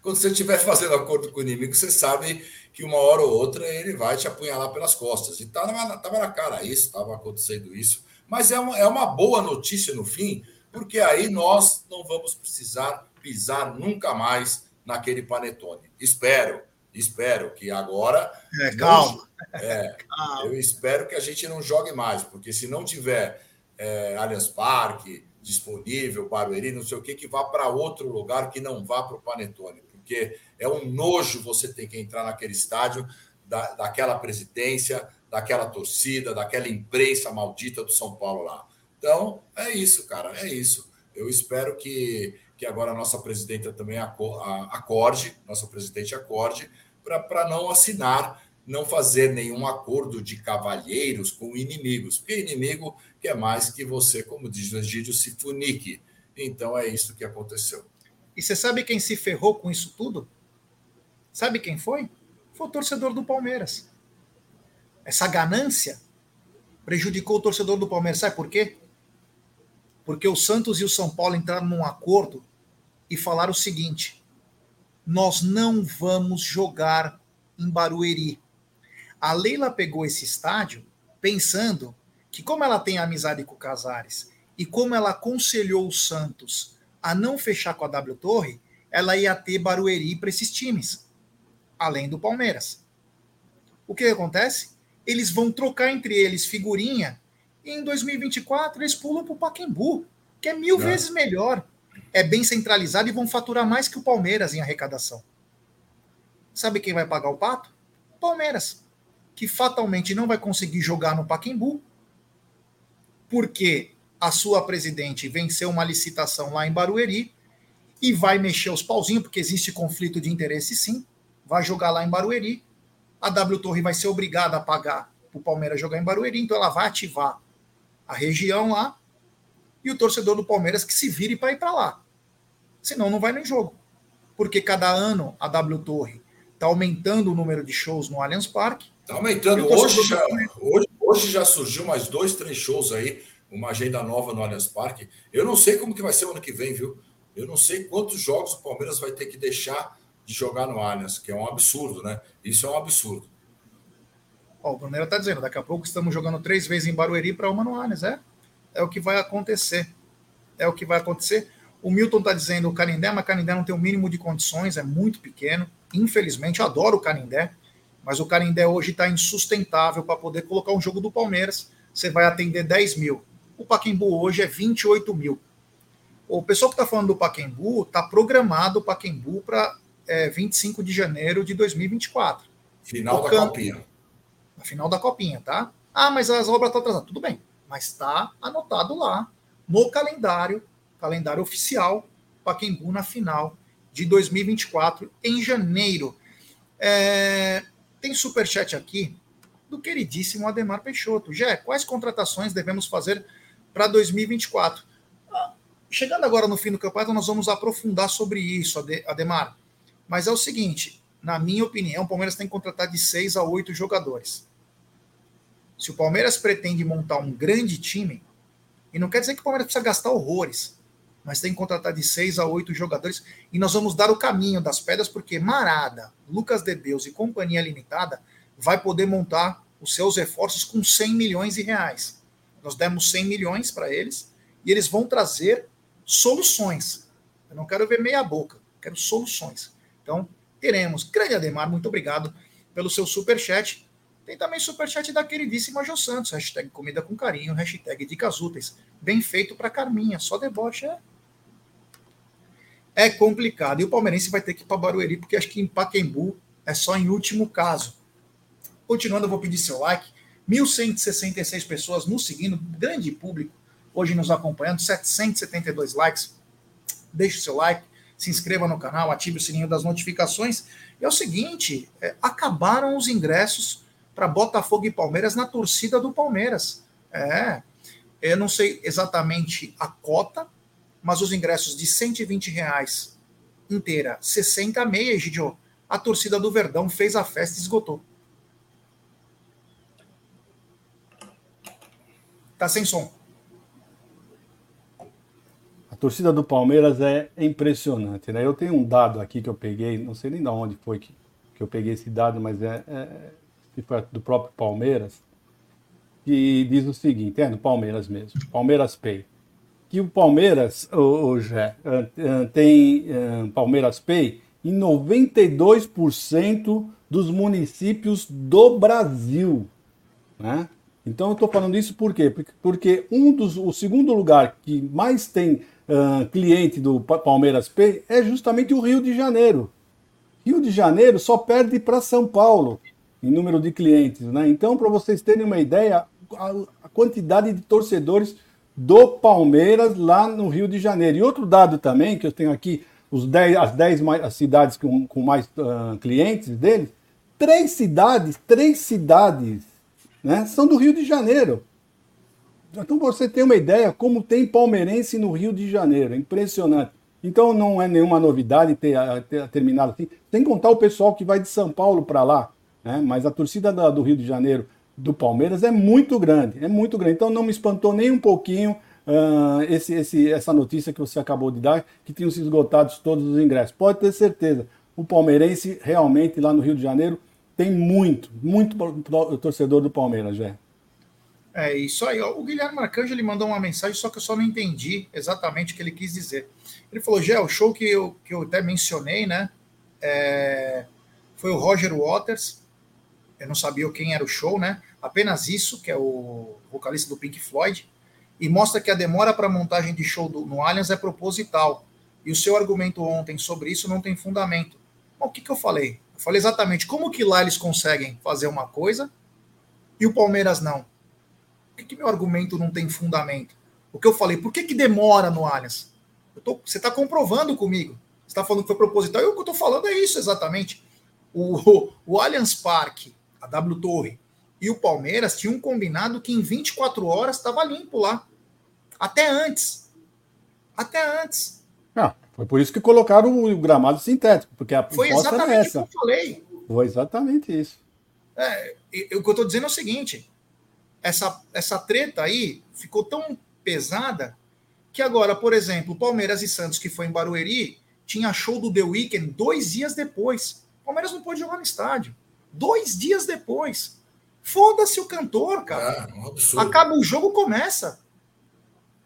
quando você estiver fazendo acordo com o inimigo, você sabe que uma hora ou outra ele vai te apunhalar pelas costas. E estava na, tava na cara isso, estava acontecendo isso. Mas é uma, é uma boa notícia no fim, porque aí nós não vamos precisar pisar nunca mais naquele panetone. Espero, espero que agora. É, calma. Não, é, calma. Eu espero que a gente não jogue mais, porque se não tiver é, Allianz Parque disponível, Barueri, não sei o que, que vá para outro lugar que não vá para o Panetone, porque é um nojo você ter que entrar naquele estádio da, daquela presidência, daquela torcida, daquela imprensa maldita do São Paulo lá. Então, é isso, cara, é isso. Eu espero que, que agora a nossa presidenta também acorde, nossa presidente acorde, para não assinar, não fazer nenhum acordo de cavalheiros com inimigos, porque inimigo que é mais que você, como diz o Egídio, se funique. Então é isso que aconteceu. E você sabe quem se ferrou com isso tudo? Sabe quem foi? Foi o torcedor do Palmeiras. Essa ganância prejudicou o torcedor do Palmeiras. Sabe por quê? Porque o Santos e o São Paulo entraram num acordo e falaram o seguinte: nós não vamos jogar em Barueri. A Leila pegou esse estádio pensando que como ela tem amizade com o Casares e como ela aconselhou o Santos a não fechar com a W Torre, ela ia ter Barueri para esses times. além do Palmeiras. O que acontece? Eles vão trocar entre eles figurinha e em 2024 eles pulam para o Paquembu, que é mil vezes melhor. É bem centralizado e vão faturar mais que o Palmeiras em arrecadação. Sabe quem vai pagar o pato? Palmeiras, que fatalmente não vai conseguir jogar no Paquembu, porque a sua presidente venceu uma licitação lá em Barueri e vai mexer os pauzinhos, porque existe conflito de interesse sim, vai jogar lá em Barueri, a W Torre vai ser obrigada a pagar para o Palmeiras jogar em Barueri, então ela vai ativar a região lá, e o torcedor do Palmeiras que se vire para ir para lá. Senão não vai nem jogo. Porque cada ano a W Torre está aumentando o número de shows no Allianz Parque. Está aumentando. Hoje já, hoje, hoje já surgiu mais dois, três shows aí uma agenda nova no Allianz Parque. Eu não sei como que vai ser o ano que vem, viu? Eu não sei quantos jogos o Palmeiras vai ter que deixar de jogar no Allianz, que é um absurdo, né? Isso é um absurdo. Ó, o Brunero está dizendo, daqui a pouco estamos jogando três vezes em Barueri para uma no Allianz, é? É o que vai acontecer. É o que vai acontecer. O Milton está dizendo o Canindé, mas Canindé não tem o mínimo de condições, é muito pequeno. Infelizmente, eu adoro o Canindé, mas o Canindé hoje está insustentável para poder colocar um jogo do Palmeiras. Você vai atender 10 mil o Paquembu hoje é 28 mil. O pessoal que está falando do Paquembu está programado o Paquembu para é, 25 de janeiro de 2024. Final da Copinha. Na final da Copinha, tá? Ah, mas as obras estão atrasadas. Tudo bem, mas está anotado lá no calendário, calendário oficial, Paquembu na final de 2024, em janeiro. É, tem superchat aqui do queridíssimo Ademar Peixoto. Jé, quais contratações devemos fazer para 2024. Chegando agora no fim do campeonato, nós vamos aprofundar sobre isso, Ademar. Mas é o seguinte, na minha opinião, o Palmeiras tem que contratar de seis a oito jogadores. Se o Palmeiras pretende montar um grande time, e não quer dizer que o Palmeiras precisa gastar horrores, mas tem que contratar de seis a oito jogadores, e nós vamos dar o caminho das pedras, porque Marada, Lucas de Deus e Companhia Limitada vai poder montar os seus reforços com 100 milhões de reais. Nós demos 100 milhões para eles e eles vão trazer soluções. Eu não quero ver meia boca, quero soluções. Então, teremos. Grande Ademar, muito obrigado pelo seu super chat. Tem também super chat da queridíssima Jo Santos, hashtag comida com carinho, hashtag dicas úteis. Bem feito para Carminha, só deboche é... É complicado. E o palmeirense vai ter que ir para Barueri, porque acho que em Paquembu é só em último caso. Continuando, eu vou pedir seu like 1.166 pessoas nos seguindo, grande público hoje nos acompanhando, 772 likes. Deixe seu like, se inscreva no canal, ative o sininho das notificações. E é o seguinte: é, acabaram os ingressos para Botafogo e Palmeiras na torcida do Palmeiras. É, eu não sei exatamente a cota, mas os ingressos de 120 reais inteira, 60 meia, Gidio, a torcida do Verdão fez a festa e esgotou. Tá sem som. A torcida do Palmeiras é impressionante, né? Eu tenho um dado aqui que eu peguei, não sei nem de onde foi que, que eu peguei esse dado, mas é, é do próprio Palmeiras, que diz o seguinte, é do Palmeiras mesmo, Palmeiras Pay, que o Palmeiras, hoje tem Palmeiras Pay em 92% dos municípios do Brasil, né? Então eu estou falando isso por quê? Porque um dos, o segundo lugar que mais tem uh, cliente do Palmeiras Pay é justamente o Rio de Janeiro. Rio de Janeiro só perde para São Paulo em número de clientes. Né? Então, para vocês terem uma ideia, a, quantidade de torcedores do Palmeiras lá no Rio de Janeiro. E outro dado também, que eu tenho aqui, os 10, as 10 mais, as cidades com, com mais uh, clientes deles, três cidades, três cidades né, são do Rio de Janeiro. Então você tem uma ideia como tem palmeirense no Rio de Janeiro, é impressionante. Então não é nenhuma novidade ter, ter terminado assim, sem contar o pessoal que vai de São Paulo para lá, né? mas a torcida da, do Rio de Janeiro do Palmeiras é muito grande, é muito grande. Então não me espantou nem um pouquinho uh, esse, esse, essa notícia que você acabou de dar, que tinham sido esgotados todos os ingressos. Pode ter certeza, o palmeirense realmente lá no Rio de Janeiro tem muito, muito torcedor do Palmeiras, já. É isso aí. O Guilherme Arcanjo ele mandou uma mensagem, só que eu só não entendi exatamente o que ele quis dizer. Ele falou: Gé, o show que eu, que eu até mencionei, né? É, foi o Roger Waters. Eu não sabia quem era o show, né? Apenas isso, que é o vocalista do Pink Floyd. E mostra que a demora para montagem de show do, no Allianz é proposital. E o seu argumento ontem sobre isso não tem fundamento. Bom, o que, que eu falei? Falei exatamente como que lá eles conseguem fazer uma coisa e o Palmeiras não. Por que, que meu argumento não tem fundamento? O que eu falei, por que, que demora no Allianz? Tô, você está comprovando comigo. Você está falando que foi proposital. E o que eu estou falando é isso exatamente. O, o, o Allianz Parque, a W Torre e o Palmeiras tinham combinado que em 24 horas estava limpo lá. Até antes. Até antes. Ah, foi por isso que colocaram o gramado sintético, porque a Foi exatamente o que eu falei. Foi exatamente isso. É, o que eu estou dizendo é o seguinte: essa, essa treta aí ficou tão pesada que agora, por exemplo, Palmeiras e Santos, que foi em Barueri, tinha show do The Weeknd dois dias depois. Palmeiras não pôde jogar no estádio. Dois dias depois. Foda-se o cantor, cara. É, um Acaba o jogo, começa.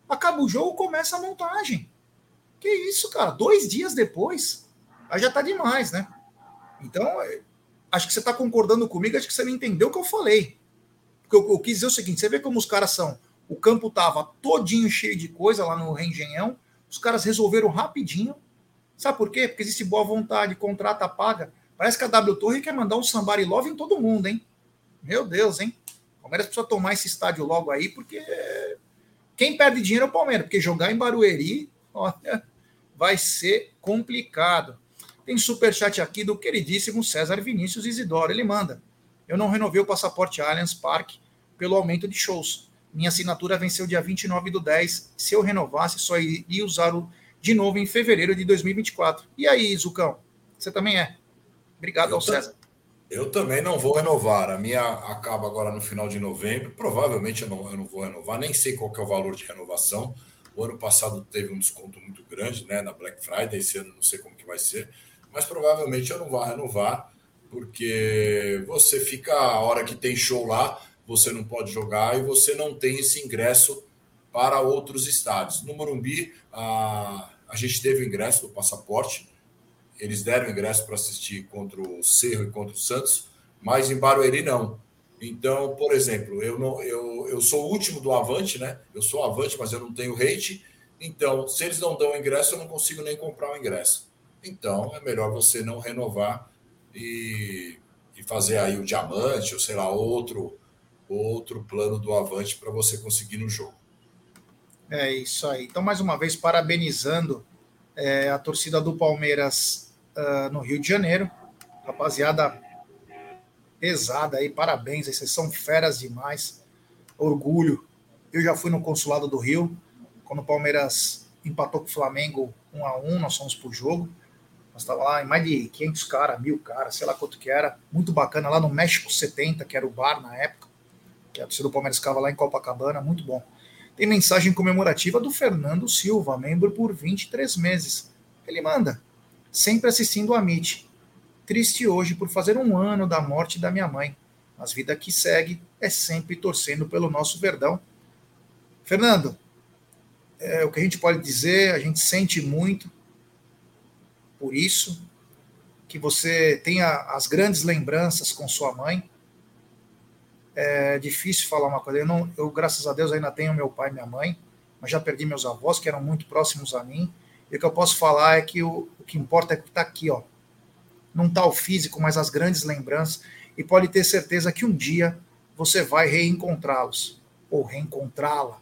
Acaba o jogo, começa a montagem. Que isso, cara? Dois dias depois? Aí já tá demais, né? Então, acho que você tá concordando comigo, acho que você não entendeu o que eu falei. Porque eu, eu quis dizer o seguinte: você vê como os caras são. O campo tava todinho cheio de coisa lá no Rengenhão. Os caras resolveram rapidinho. Sabe por quê? Porque existe boa vontade, contrata paga. Parece que a W Torre quer mandar um Sambari Love em todo mundo, hein? Meu Deus, hein? O Palmeiras precisa tomar esse estádio logo aí, porque quem perde dinheiro é o Palmeiras, porque jogar em Barueri, olha, vai ser complicado. Tem superchat aqui do queridíssimo César Vinícius Isidoro. Ele manda: Eu não renovei o passaporte Allianz Parque pelo aumento de shows. Minha assinatura venceu dia 29 do 10. Se eu renovasse, só iria usar o de novo em fevereiro de 2024. E aí, Zucão? Você também é? Obrigado eu ao César. Eu também não vou renovar. A minha acaba agora no final de novembro. Provavelmente eu não, eu não vou renovar. Nem sei qual é o valor de renovação. O ano passado teve um desconto muito grande né, na Black Friday. Esse ano não sei como que vai ser. Mas provavelmente eu não vou renovar. Porque você fica a hora que tem show lá, você não pode jogar e você não tem esse ingresso para outros estádios. No Morumbi, a, a gente teve o ingresso do passaporte eles deram ingresso para assistir contra o Cerro e contra o Santos, mas em Barueri não. Então, por exemplo, eu não eu, eu sou o último do Avante, né? Eu sou Avante, mas eu não tenho rate. Então, se eles não dão ingresso, eu não consigo nem comprar o ingresso. Então, é melhor você não renovar e, e fazer aí o diamante, ou sei lá, outro outro plano do Avante para você conseguir no jogo. É isso aí. Então, mais uma vez, parabenizando é, a torcida do Palmeiras uh, no Rio de Janeiro. Rapaziada pesada aí, parabéns, vocês são feras demais. Orgulho. Eu já fui no consulado do Rio, quando o Palmeiras empatou com o Flamengo 1 a 1 nós fomos pro jogo. Nós estava lá em mais de 500 caras, mil caras, sei lá quanto que era. Muito bacana, lá no México 70, que era o bar na época. Que a torcida do Palmeiras ficava lá em Copacabana, muito bom. Tem mensagem comemorativa do Fernando Silva, membro por 23 meses. Ele manda sempre assistindo a Amit. Triste hoje por fazer um ano da morte da minha mãe, mas vida que segue é sempre torcendo pelo nosso Verdão. Fernando, é, o que a gente pode dizer, a gente sente muito por isso, que você tenha as grandes lembranças com sua mãe. É difícil falar uma coisa. Eu, não, eu, graças a Deus, ainda tenho meu pai e minha mãe, mas já perdi meus avós, que eram muito próximos a mim. E o que eu posso falar é que o, o que importa é que está aqui, ó. Não está o físico, mas as grandes lembranças. E pode ter certeza que um dia você vai reencontrá-los ou reencontrá-la.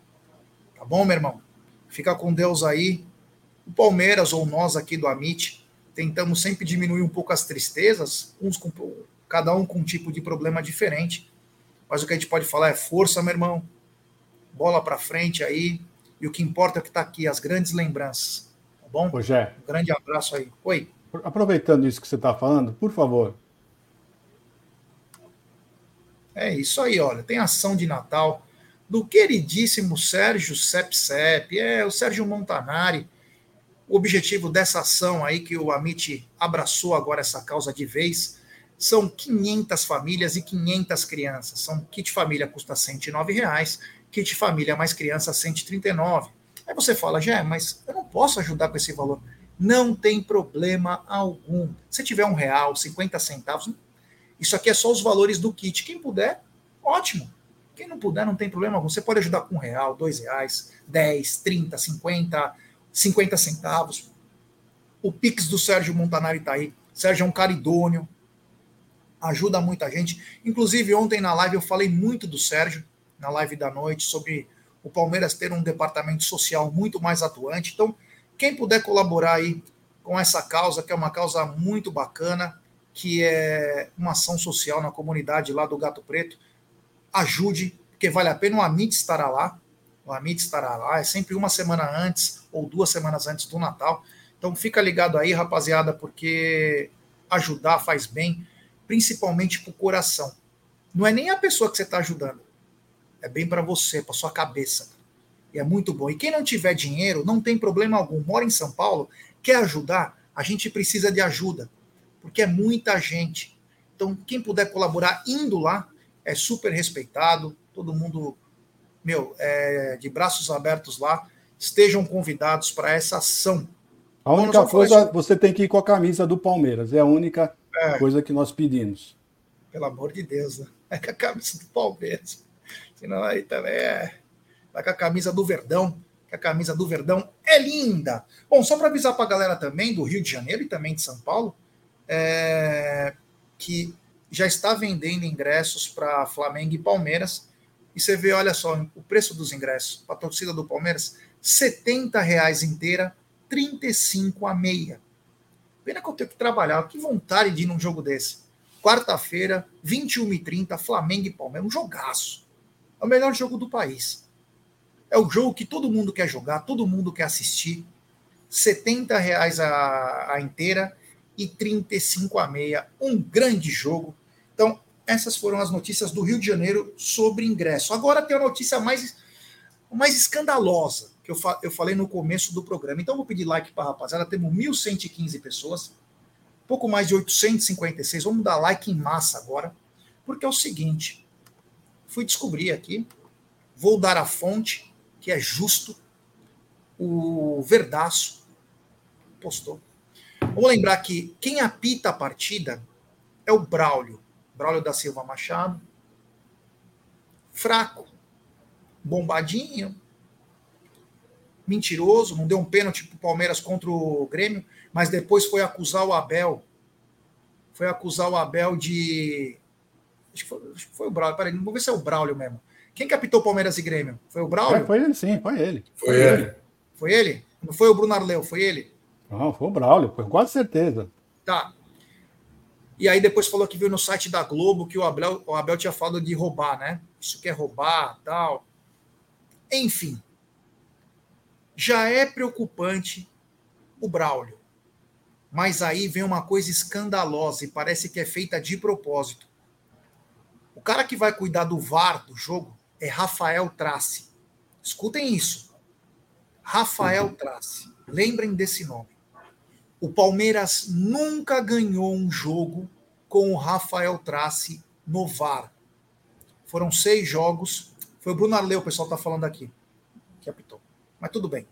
Tá bom, meu irmão? Fica com Deus aí. O Palmeiras ou nós aqui do Amit tentamos sempre diminuir um pouco as tristezas, uns com, cada um com um tipo de problema diferente. Mas o que a gente pode falar é força, meu irmão. Bola para frente aí. E o que importa é que está aqui, as grandes lembranças bom? Ô, Jé. Um grande abraço aí. Oi. Aproveitando isso que você está falando, por favor. É isso aí, olha. Tem ação de Natal do queridíssimo Sérgio Sepsep, é o Sérgio Montanari. O objetivo dessa ação aí que o Amit abraçou agora essa causa de vez são 500 famílias e 500 crianças. São kit família custa 109 reais, kit família mais criança 139. Aí você fala, já, mas eu não posso ajudar com esse valor. Não tem problema algum. Se tiver um real, 50 centavos, isso aqui é só os valores do kit. Quem puder, ótimo. Quem não puder, não tem problema algum. Você pode ajudar com um real, dois reais, 10, 30, 50, 50 centavos. O Pix do Sérgio Montanari está aí. Sérgio é um cara idôneo, ajuda muita gente. Inclusive, ontem na live eu falei muito do Sérgio, na live da noite, sobre o Palmeiras ter um departamento social muito mais atuante. Então, quem puder colaborar aí com essa causa, que é uma causa muito bacana, que é uma ação social na comunidade lá do Gato Preto, ajude, porque vale a pena. O Amit estará lá, o Amit estará lá, é sempre uma semana antes ou duas semanas antes do Natal. Então fica ligado aí, rapaziada, porque ajudar faz bem, principalmente para o coração. Não é nem a pessoa que você está ajudando, é bem para você, para sua cabeça. E é muito bom. E quem não tiver dinheiro, não tem problema algum. Mora em São Paulo, quer ajudar? A gente precisa de ajuda, porque é muita gente. Então, quem puder colaborar indo lá, é super respeitado. Todo mundo, meu, é, de braços abertos lá. Estejam convidados para essa ação a única coisa, você tem que ir com a camisa do Palmeiras. É a única é. coisa que nós pedimos. Pelo amor de Deus, né? É com a camisa do Palmeiras. Senão aí também é. Vai com a camisa do Verdão, que a camisa do Verdão é linda. Bom, só para avisar para a galera também do Rio de Janeiro e também de São Paulo, é... que já está vendendo ingressos para Flamengo e Palmeiras. E você vê, olha só, o preço dos ingressos para a torcida do Palmeiras, R$ reais inteira 35 a meia. Pena que eu tenho que trabalhar. Que vontade de ir num jogo desse. Quarta-feira, 21h30, Flamengo e Palmeiras. Um jogaço. É o melhor jogo do país. É o jogo que todo mundo quer jogar, todo mundo quer assistir. 70 reais a, a inteira e 35 a meia. Um grande jogo. Então, essas foram as notícias do Rio de Janeiro sobre ingresso. Agora tem a notícia mais, mais escandalosa que eu, fa eu falei no começo do programa. Então, vou pedir like para a rapaziada. Temos 1.115 pessoas, pouco mais de 856. Vamos dar like em massa agora, porque é o seguinte: fui descobrir aqui, vou dar a fonte, que é justo, o Verdaço postou. Vamos lembrar que quem apita a partida é o Braulio, Braulio da Silva Machado. Fraco, bombadinho, mentiroso, não deu um pênalti para o Palmeiras contra o Grêmio, mas depois foi acusar o Abel. Foi acusar o Abel de. Acho que foi, acho que foi o Braulio. Peraí, vamos ver se é o Braulio mesmo. Quem capitou Palmeiras e Grêmio? Foi o Braulio? É, foi ele, sim, foi ele. Foi, foi ele. ele. Foi ele? Não foi o Bruno Arleu, foi ele? Não, foi o Braulio, com quase certeza. Tá. E aí depois falou que viu no site da Globo que o Abel, o Abel tinha falado de roubar, né? Isso quer roubar, tal. Enfim, já é preocupante o Braulio. Mas aí vem uma coisa escandalosa e parece que é feita de propósito. O cara que vai cuidar do VAR do jogo é Rafael Trace. Escutem isso. Rafael Trace. Lembrem desse nome. O Palmeiras nunca ganhou um jogo com o Rafael Trace no VAR. Foram seis jogos. Foi o Bruno Arleu, o pessoal está falando aqui, que apitou. Mas tudo bem.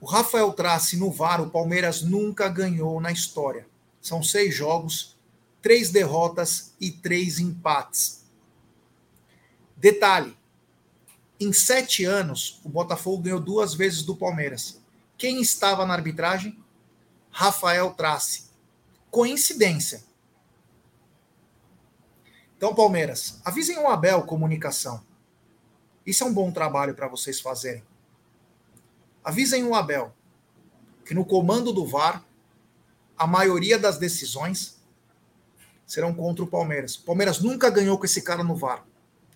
O Rafael Trace no VAR, o Palmeiras nunca ganhou na história. São seis jogos, três derrotas e três empates. Detalhe: em sete anos, o Botafogo ganhou duas vezes do Palmeiras. Quem estava na arbitragem? Rafael Trace. Coincidência. Então, Palmeiras, avisem o Abel Comunicação. Isso é um bom trabalho para vocês fazerem. Avisem o Abel que no comando do VAR, a maioria das decisões serão contra o Palmeiras. O Palmeiras nunca ganhou com esse cara no VAR.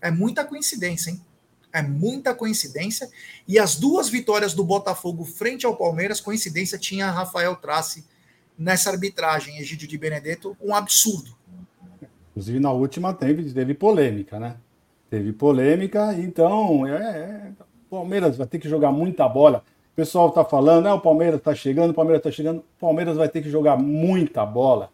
É muita coincidência, hein? É muita coincidência. E as duas vitórias do Botafogo frente ao Palmeiras, coincidência, tinha Rafael Trace nessa arbitragem, Egídio de Benedetto, um absurdo. Inclusive, na última teve, teve polêmica, né? Teve polêmica, então é, é, Palmeiras vai ter que jogar muita bola. O pessoal está falando, ah, o Palmeiras está chegando, o Palmeiras está chegando. O Palmeiras vai ter que jogar muita bola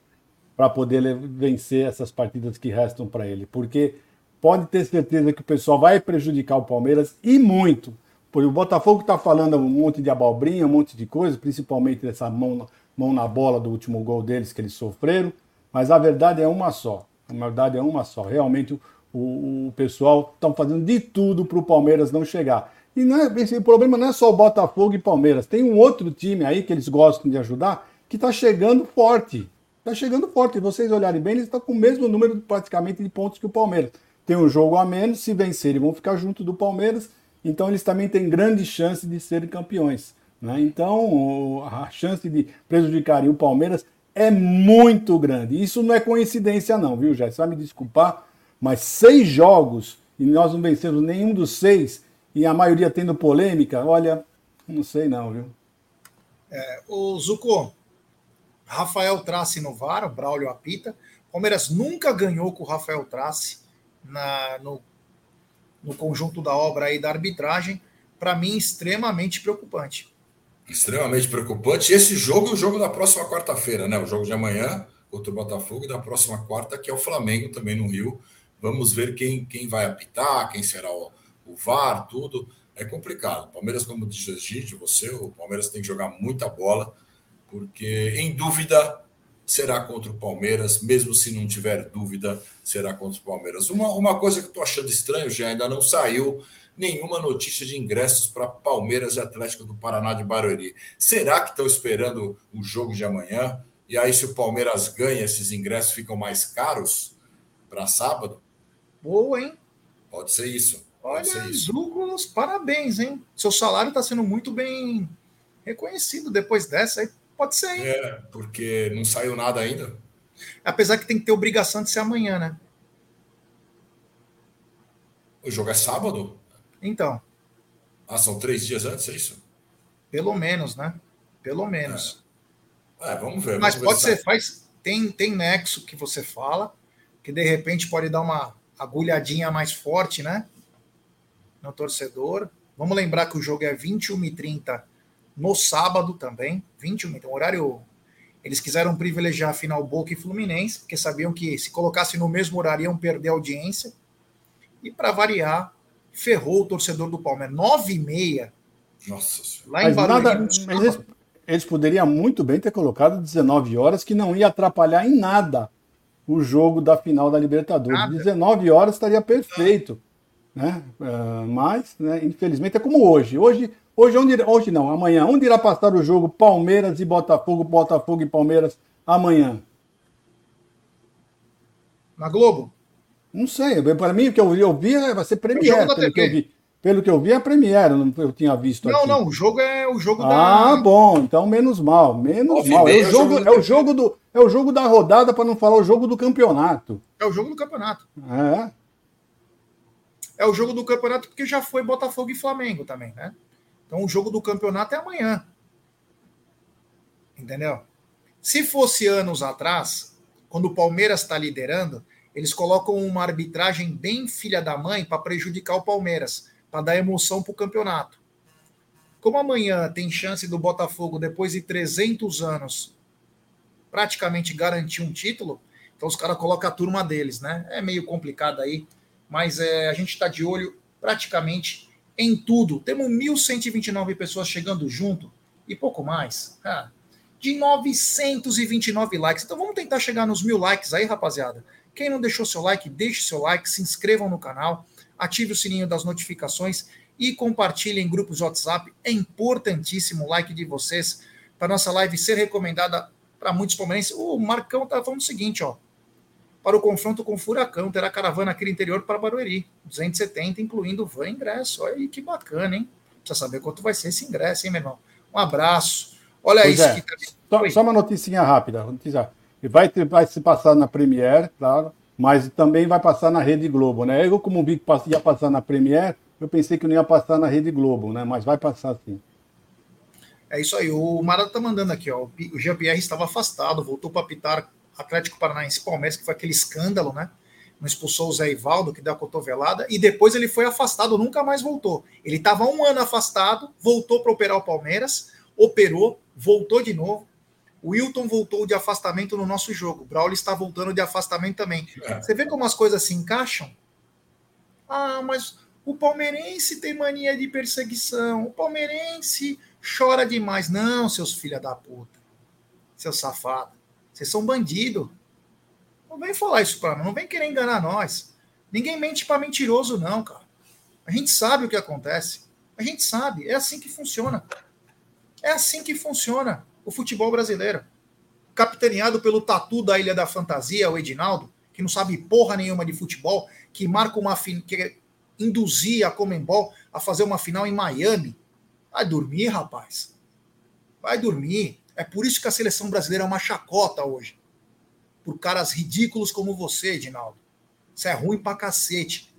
para poder vencer essas partidas que restam para ele. Porque pode ter certeza que o pessoal vai prejudicar o Palmeiras e muito. O o Botafogo está falando um monte de abobrinha, um monte de coisa, principalmente dessa mão, mão na bola do último gol deles que eles sofreram, mas a verdade é uma só. A verdade é uma só. Realmente o, o pessoal está fazendo de tudo para o Palmeiras não chegar. E não é, esse problema não é só o Botafogo e Palmeiras. Tem um outro time aí que eles gostam de ajudar que está chegando forte. Está chegando forte. Se vocês olharem bem, eles estão com o mesmo número praticamente de pontos que o Palmeiras. Tem um jogo a menos, se vencerem vão ficar junto do Palmeiras então eles também têm grande chance de serem campeões. Né? Então a chance de prejudicarem o Palmeiras é muito grande. Isso não é coincidência, não, viu? Você vai me desculpar, mas seis jogos e nós não vencemos nenhum dos seis, e a maioria tendo polêmica, olha, não sei não, viu? É, o Zuko, Rafael Trace no VAR, o Braulio apita. Palmeiras nunca ganhou com o Rafael Trace na, no no conjunto da obra aí da arbitragem, para mim, extremamente preocupante. Extremamente preocupante. Esse jogo é o jogo da próxima quarta-feira, né? O jogo de amanhã contra o Botafogo e da próxima quarta, que é o Flamengo também no Rio. Vamos ver quem, quem vai apitar, quem será o, o VAR, tudo. É complicado. Palmeiras, como disse Gide, você, o Palmeiras tem que jogar muita bola, porque em dúvida será contra o Palmeiras, mesmo se não tiver dúvida, será contra o Palmeiras. Uma, uma coisa que eu estou achando estranho, já ainda não saiu nenhuma notícia de ingressos para Palmeiras e Atlético do Paraná de Barueri. Será que estão esperando o jogo de amanhã? E aí, se o Palmeiras ganha, esses ingressos ficam mais caros para sábado? Boa, hein? Pode ser isso. Pode Olha, Zugos, parabéns, hein? Seu salário está sendo muito bem reconhecido depois dessa. Aí Pode ser, hein? É, porque não saiu nada ainda. Apesar que tem que ter obrigação de ser amanhã, né? O jogo é sábado? Então. Ah, são três dias antes, é isso? Pelo menos, né? Pelo menos. É, é vamos ver. Mas vamos pode ser, faz, tem, tem nexo que você fala, que de repente pode dar uma agulhadinha mais forte, né? No torcedor. Vamos lembrar que o jogo é 21h30 no sábado também, 21, então horário. Eles quiseram privilegiar a final Boca e Fluminense, porque sabiam que se colocasse no mesmo horário iam perder audiência. E para variar, ferrou o torcedor do Palmeiras. 9 e meia. Nossa Lá em Barueri, nada, eles, eles poderiam muito bem ter colocado 19 horas, que não ia atrapalhar em nada o jogo da final da Libertadores. Nada. 19 horas estaria perfeito. Né? Uh, mas, né, infelizmente, é como hoje. Hoje Hoje, onde, hoje não, amanhã. Onde irá passar o jogo Palmeiras e Botafogo, Botafogo e Palmeiras amanhã? Na Globo? Não sei. Para mim, o que eu, eu vi vai ser Premiere. Pelo que, eu vi, pelo que eu vi, é Premiere. Eu tinha visto Não, aqui. não. O jogo é o jogo ah, da. Ah, bom. Então, menos mal. Menos mal. É o, jogo, é, o jogo do, é o jogo da rodada, para não falar o jogo do campeonato. É o jogo do campeonato. É. É o jogo do campeonato porque já foi Botafogo e Flamengo também, né? Então o jogo do campeonato é amanhã. Entendeu? Se fosse anos atrás, quando o Palmeiras está liderando, eles colocam uma arbitragem bem filha da mãe para prejudicar o Palmeiras, para dar emoção para o campeonato. Como amanhã tem chance do Botafogo, depois de 300 anos, praticamente garantir um título, então os caras colocam a turma deles, né? É meio complicado aí, mas é, a gente está de olho praticamente em tudo. Temos 1.129 pessoas chegando junto e pouco mais. Ah, de 929 likes. Então vamos tentar chegar nos mil likes aí, rapaziada. Quem não deixou seu like, deixe seu like, se inscrevam no canal, ative o sininho das notificações e compartilhe em grupos WhatsApp. É importantíssimo o like de vocês para nossa live ser recomendada para muitos palmeirenses. O Marcão tá falando o seguinte, ó para o confronto com o Furacão. Terá caravana aqui no interior para Barueri. 270, incluindo van ingresso. Olha aí que bacana, hein? Precisa saber quanto vai ser esse ingresso, hein, meu irmão? Um abraço. Olha pois isso é. que tá... só, só, uma noticinha rápida. Notícia. Vai, vai se passar na Premiere, claro, mas também vai passar na Rede Globo, né? Eu, como vi que ia passar na Premiere, eu pensei que não ia passar na Rede Globo, né? Mas vai passar sim. É isso aí. O Mara tá mandando aqui, ó. O Jean-Pierre estava afastado, voltou para apitar Atlético Paranaense Palmeiras, que foi aquele escândalo, né? Não expulsou o Zé Ivaldo, que deu a cotovelada, e depois ele foi afastado, nunca mais voltou. Ele estava um ano afastado, voltou para operar o Palmeiras, operou, voltou de novo. O Wilton voltou de afastamento no nosso jogo. O Braulio está voltando de afastamento também. É. Você vê como as coisas se encaixam? Ah, mas O palmeirense tem mania de perseguição. O palmeirense chora demais. Não, seus filha da puta. Seus safados. Vocês são bandido. Não vem falar isso para nós. Não vem querer enganar nós. Ninguém mente para mentiroso, não, cara. A gente sabe o que acontece. A gente sabe. É assim que funciona. É assim que funciona o futebol brasileiro. Capitaneado pelo tatu da Ilha da Fantasia, o Edinaldo, que não sabe porra nenhuma de futebol, que marca uma que induzir a Comembol a fazer uma final em Miami. Vai dormir, rapaz. Vai dormir. É por isso que a seleção brasileira é uma chacota hoje. Por caras ridículos como você, Edinaldo. Isso é ruim pra cacete.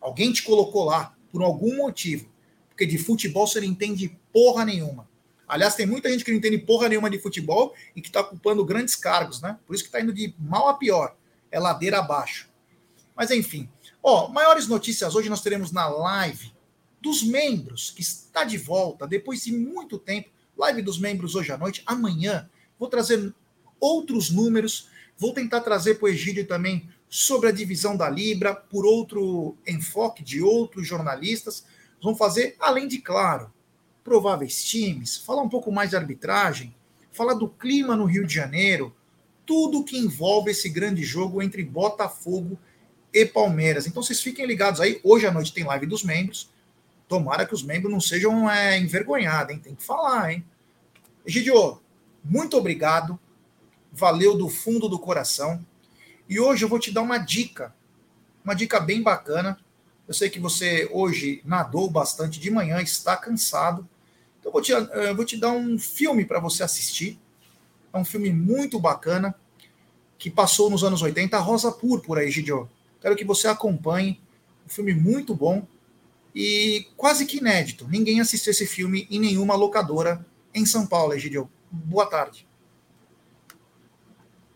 Alguém te colocou lá por algum motivo. Porque de futebol você não entende porra nenhuma. Aliás, tem muita gente que não entende porra nenhuma de futebol e que está ocupando grandes cargos, né? Por isso que está indo de mal a pior. É ladeira abaixo. Mas enfim. Ó, maiores notícias hoje nós teremos na live dos membros, que está de volta depois de muito tempo. Live dos membros hoje à noite. Amanhã vou trazer outros números. Vou tentar trazer para o Egídio também sobre a divisão da Libra, por outro enfoque de outros jornalistas. Vamos fazer, além de, claro, prováveis times, falar um pouco mais de arbitragem, falar do clima no Rio de Janeiro, tudo que envolve esse grande jogo entre Botafogo e Palmeiras. Então vocês fiquem ligados aí. Hoje à noite tem live dos membros. Tomara que os membros não sejam é, envergonhados, hein? Tem que falar, hein? Egidio, muito obrigado. Valeu do fundo do coração. E hoje eu vou te dar uma dica. Uma dica bem bacana. Eu sei que você hoje nadou bastante de manhã, está cansado. Então eu vou te, eu vou te dar um filme para você assistir. É um filme muito bacana que passou nos anos 80, Rosa Púrpura, Egidio. Quero que você acompanhe. Um filme muito bom e quase que inédito. Ninguém assistiu esse filme em nenhuma locadora em São Paulo, Egidio. Boa tarde.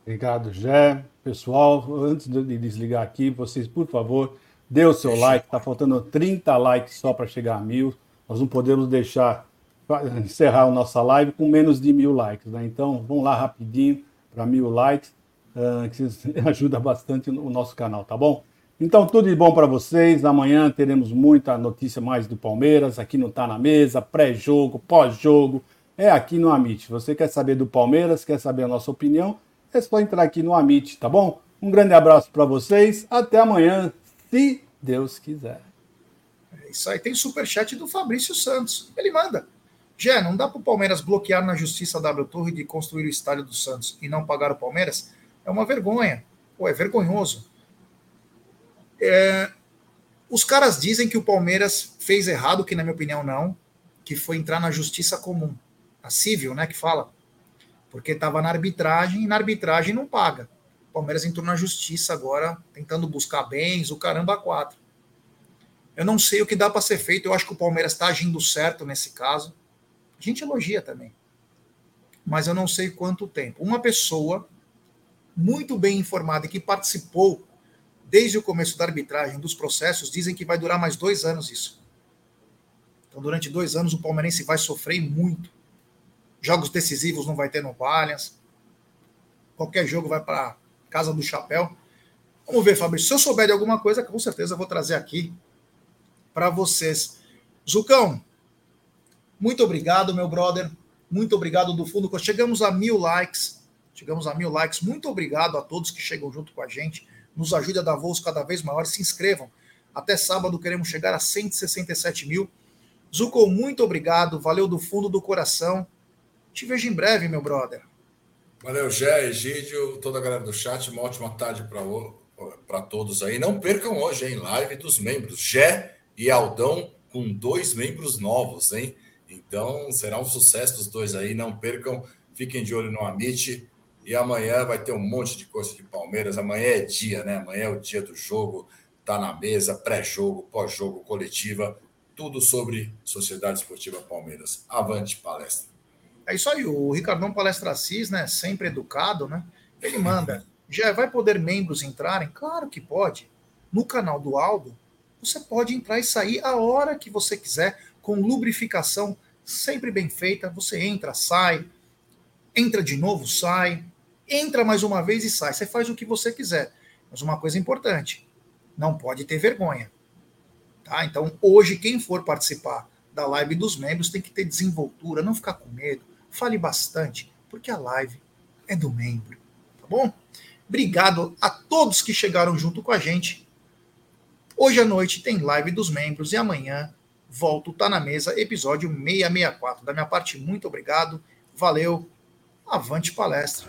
Obrigado, Jé. Pessoal, antes de desligar aqui, vocês, por favor, dê o seu like. Está faltando 30 likes só para chegar a mil. Nós não podemos deixar encerrar a nossa live com menos de mil likes. Né? Então, vamos lá rapidinho para mil likes. Ah, que ajuda bastante o nosso canal, tá bom? Então, tudo de bom para vocês. Amanhã teremos muita notícia mais do Palmeiras. Aqui não Tá na Mesa, pré-jogo, pós-jogo. É aqui no Amit. Você quer saber do Palmeiras, quer saber a nossa opinião? É só entrar aqui no Amit, tá bom? Um grande abraço para vocês. Até amanhã, se Deus quiser. É isso aí. Tem superchat do Fabrício Santos. Ele manda. Jé, não dá para o Palmeiras bloquear na justiça W Torre de construir o estádio do Santos e não pagar o Palmeiras? É uma vergonha. Pô, é vergonhoso. É, os caras dizem que o Palmeiras fez errado, que na minha opinião não, que foi entrar na justiça comum, a civil, né, que fala. Porque estava na arbitragem e na arbitragem não paga. O Palmeiras entrou na justiça agora, tentando buscar bens, o caramba quatro. Eu não sei o que dá para ser feito, eu acho que o Palmeiras está agindo certo nesse caso. A gente elogia também. Mas eu não sei quanto tempo. Uma pessoa muito bem informada e que participou desde o começo da arbitragem dos processos, dizem que vai durar mais dois anos isso. Então, durante dois anos, o palmeirense vai sofrer muito. Jogos decisivos não vai ter no Palhas. Qualquer jogo vai para casa do chapéu. Vamos ver, Fabrício. Se eu souber de alguma coisa, com certeza eu vou trazer aqui para vocês. Zucão, muito obrigado, meu brother. Muito obrigado do fundo. Chegamos a mil likes. Chegamos a mil likes. Muito obrigado a todos que chegam junto com a gente. Nos ajuda a dar voos cada vez maiores. Se inscrevam. Até sábado queremos chegar a 167 mil. Zuko, muito obrigado. Valeu do fundo do coração. Te vejo em breve, meu brother. Valeu, Gé, Egídio, toda a galera do chat. Uma ótima tarde para todos aí. Não percam hoje, hein? Live dos membros. Gé e Aldão com dois membros novos, hein? Então será um sucesso os dois aí. Não percam. Fiquem de olho no Amit. E amanhã vai ter um monte de coisa de Palmeiras. Amanhã é dia, né? Amanhã é o dia do jogo. Tá na mesa, pré-jogo, pós-jogo, coletiva, tudo sobre Sociedade Esportiva Palmeiras. Avante palestra. É isso aí, o Ricardão Palestra Assis, né? Sempre educado, né? Ele manda. Já vai poder membros entrarem? Claro que pode. No canal do Aldo, você pode entrar e sair a hora que você quiser, com lubrificação sempre bem feita. Você entra, sai, entra de novo, sai, entra mais uma vez e sai. Você faz o que você quiser. Mas uma coisa importante: não pode ter vergonha. Tá? Então, hoje, quem for participar da live dos membros tem que ter desenvoltura, não ficar com medo, fale bastante, porque a live é do membro, tá bom? Obrigado a todos que chegaram junto com a gente. Hoje à noite tem live dos membros e amanhã volto tá na mesa episódio 664. Da minha parte, muito obrigado. Valeu. Avante palestra.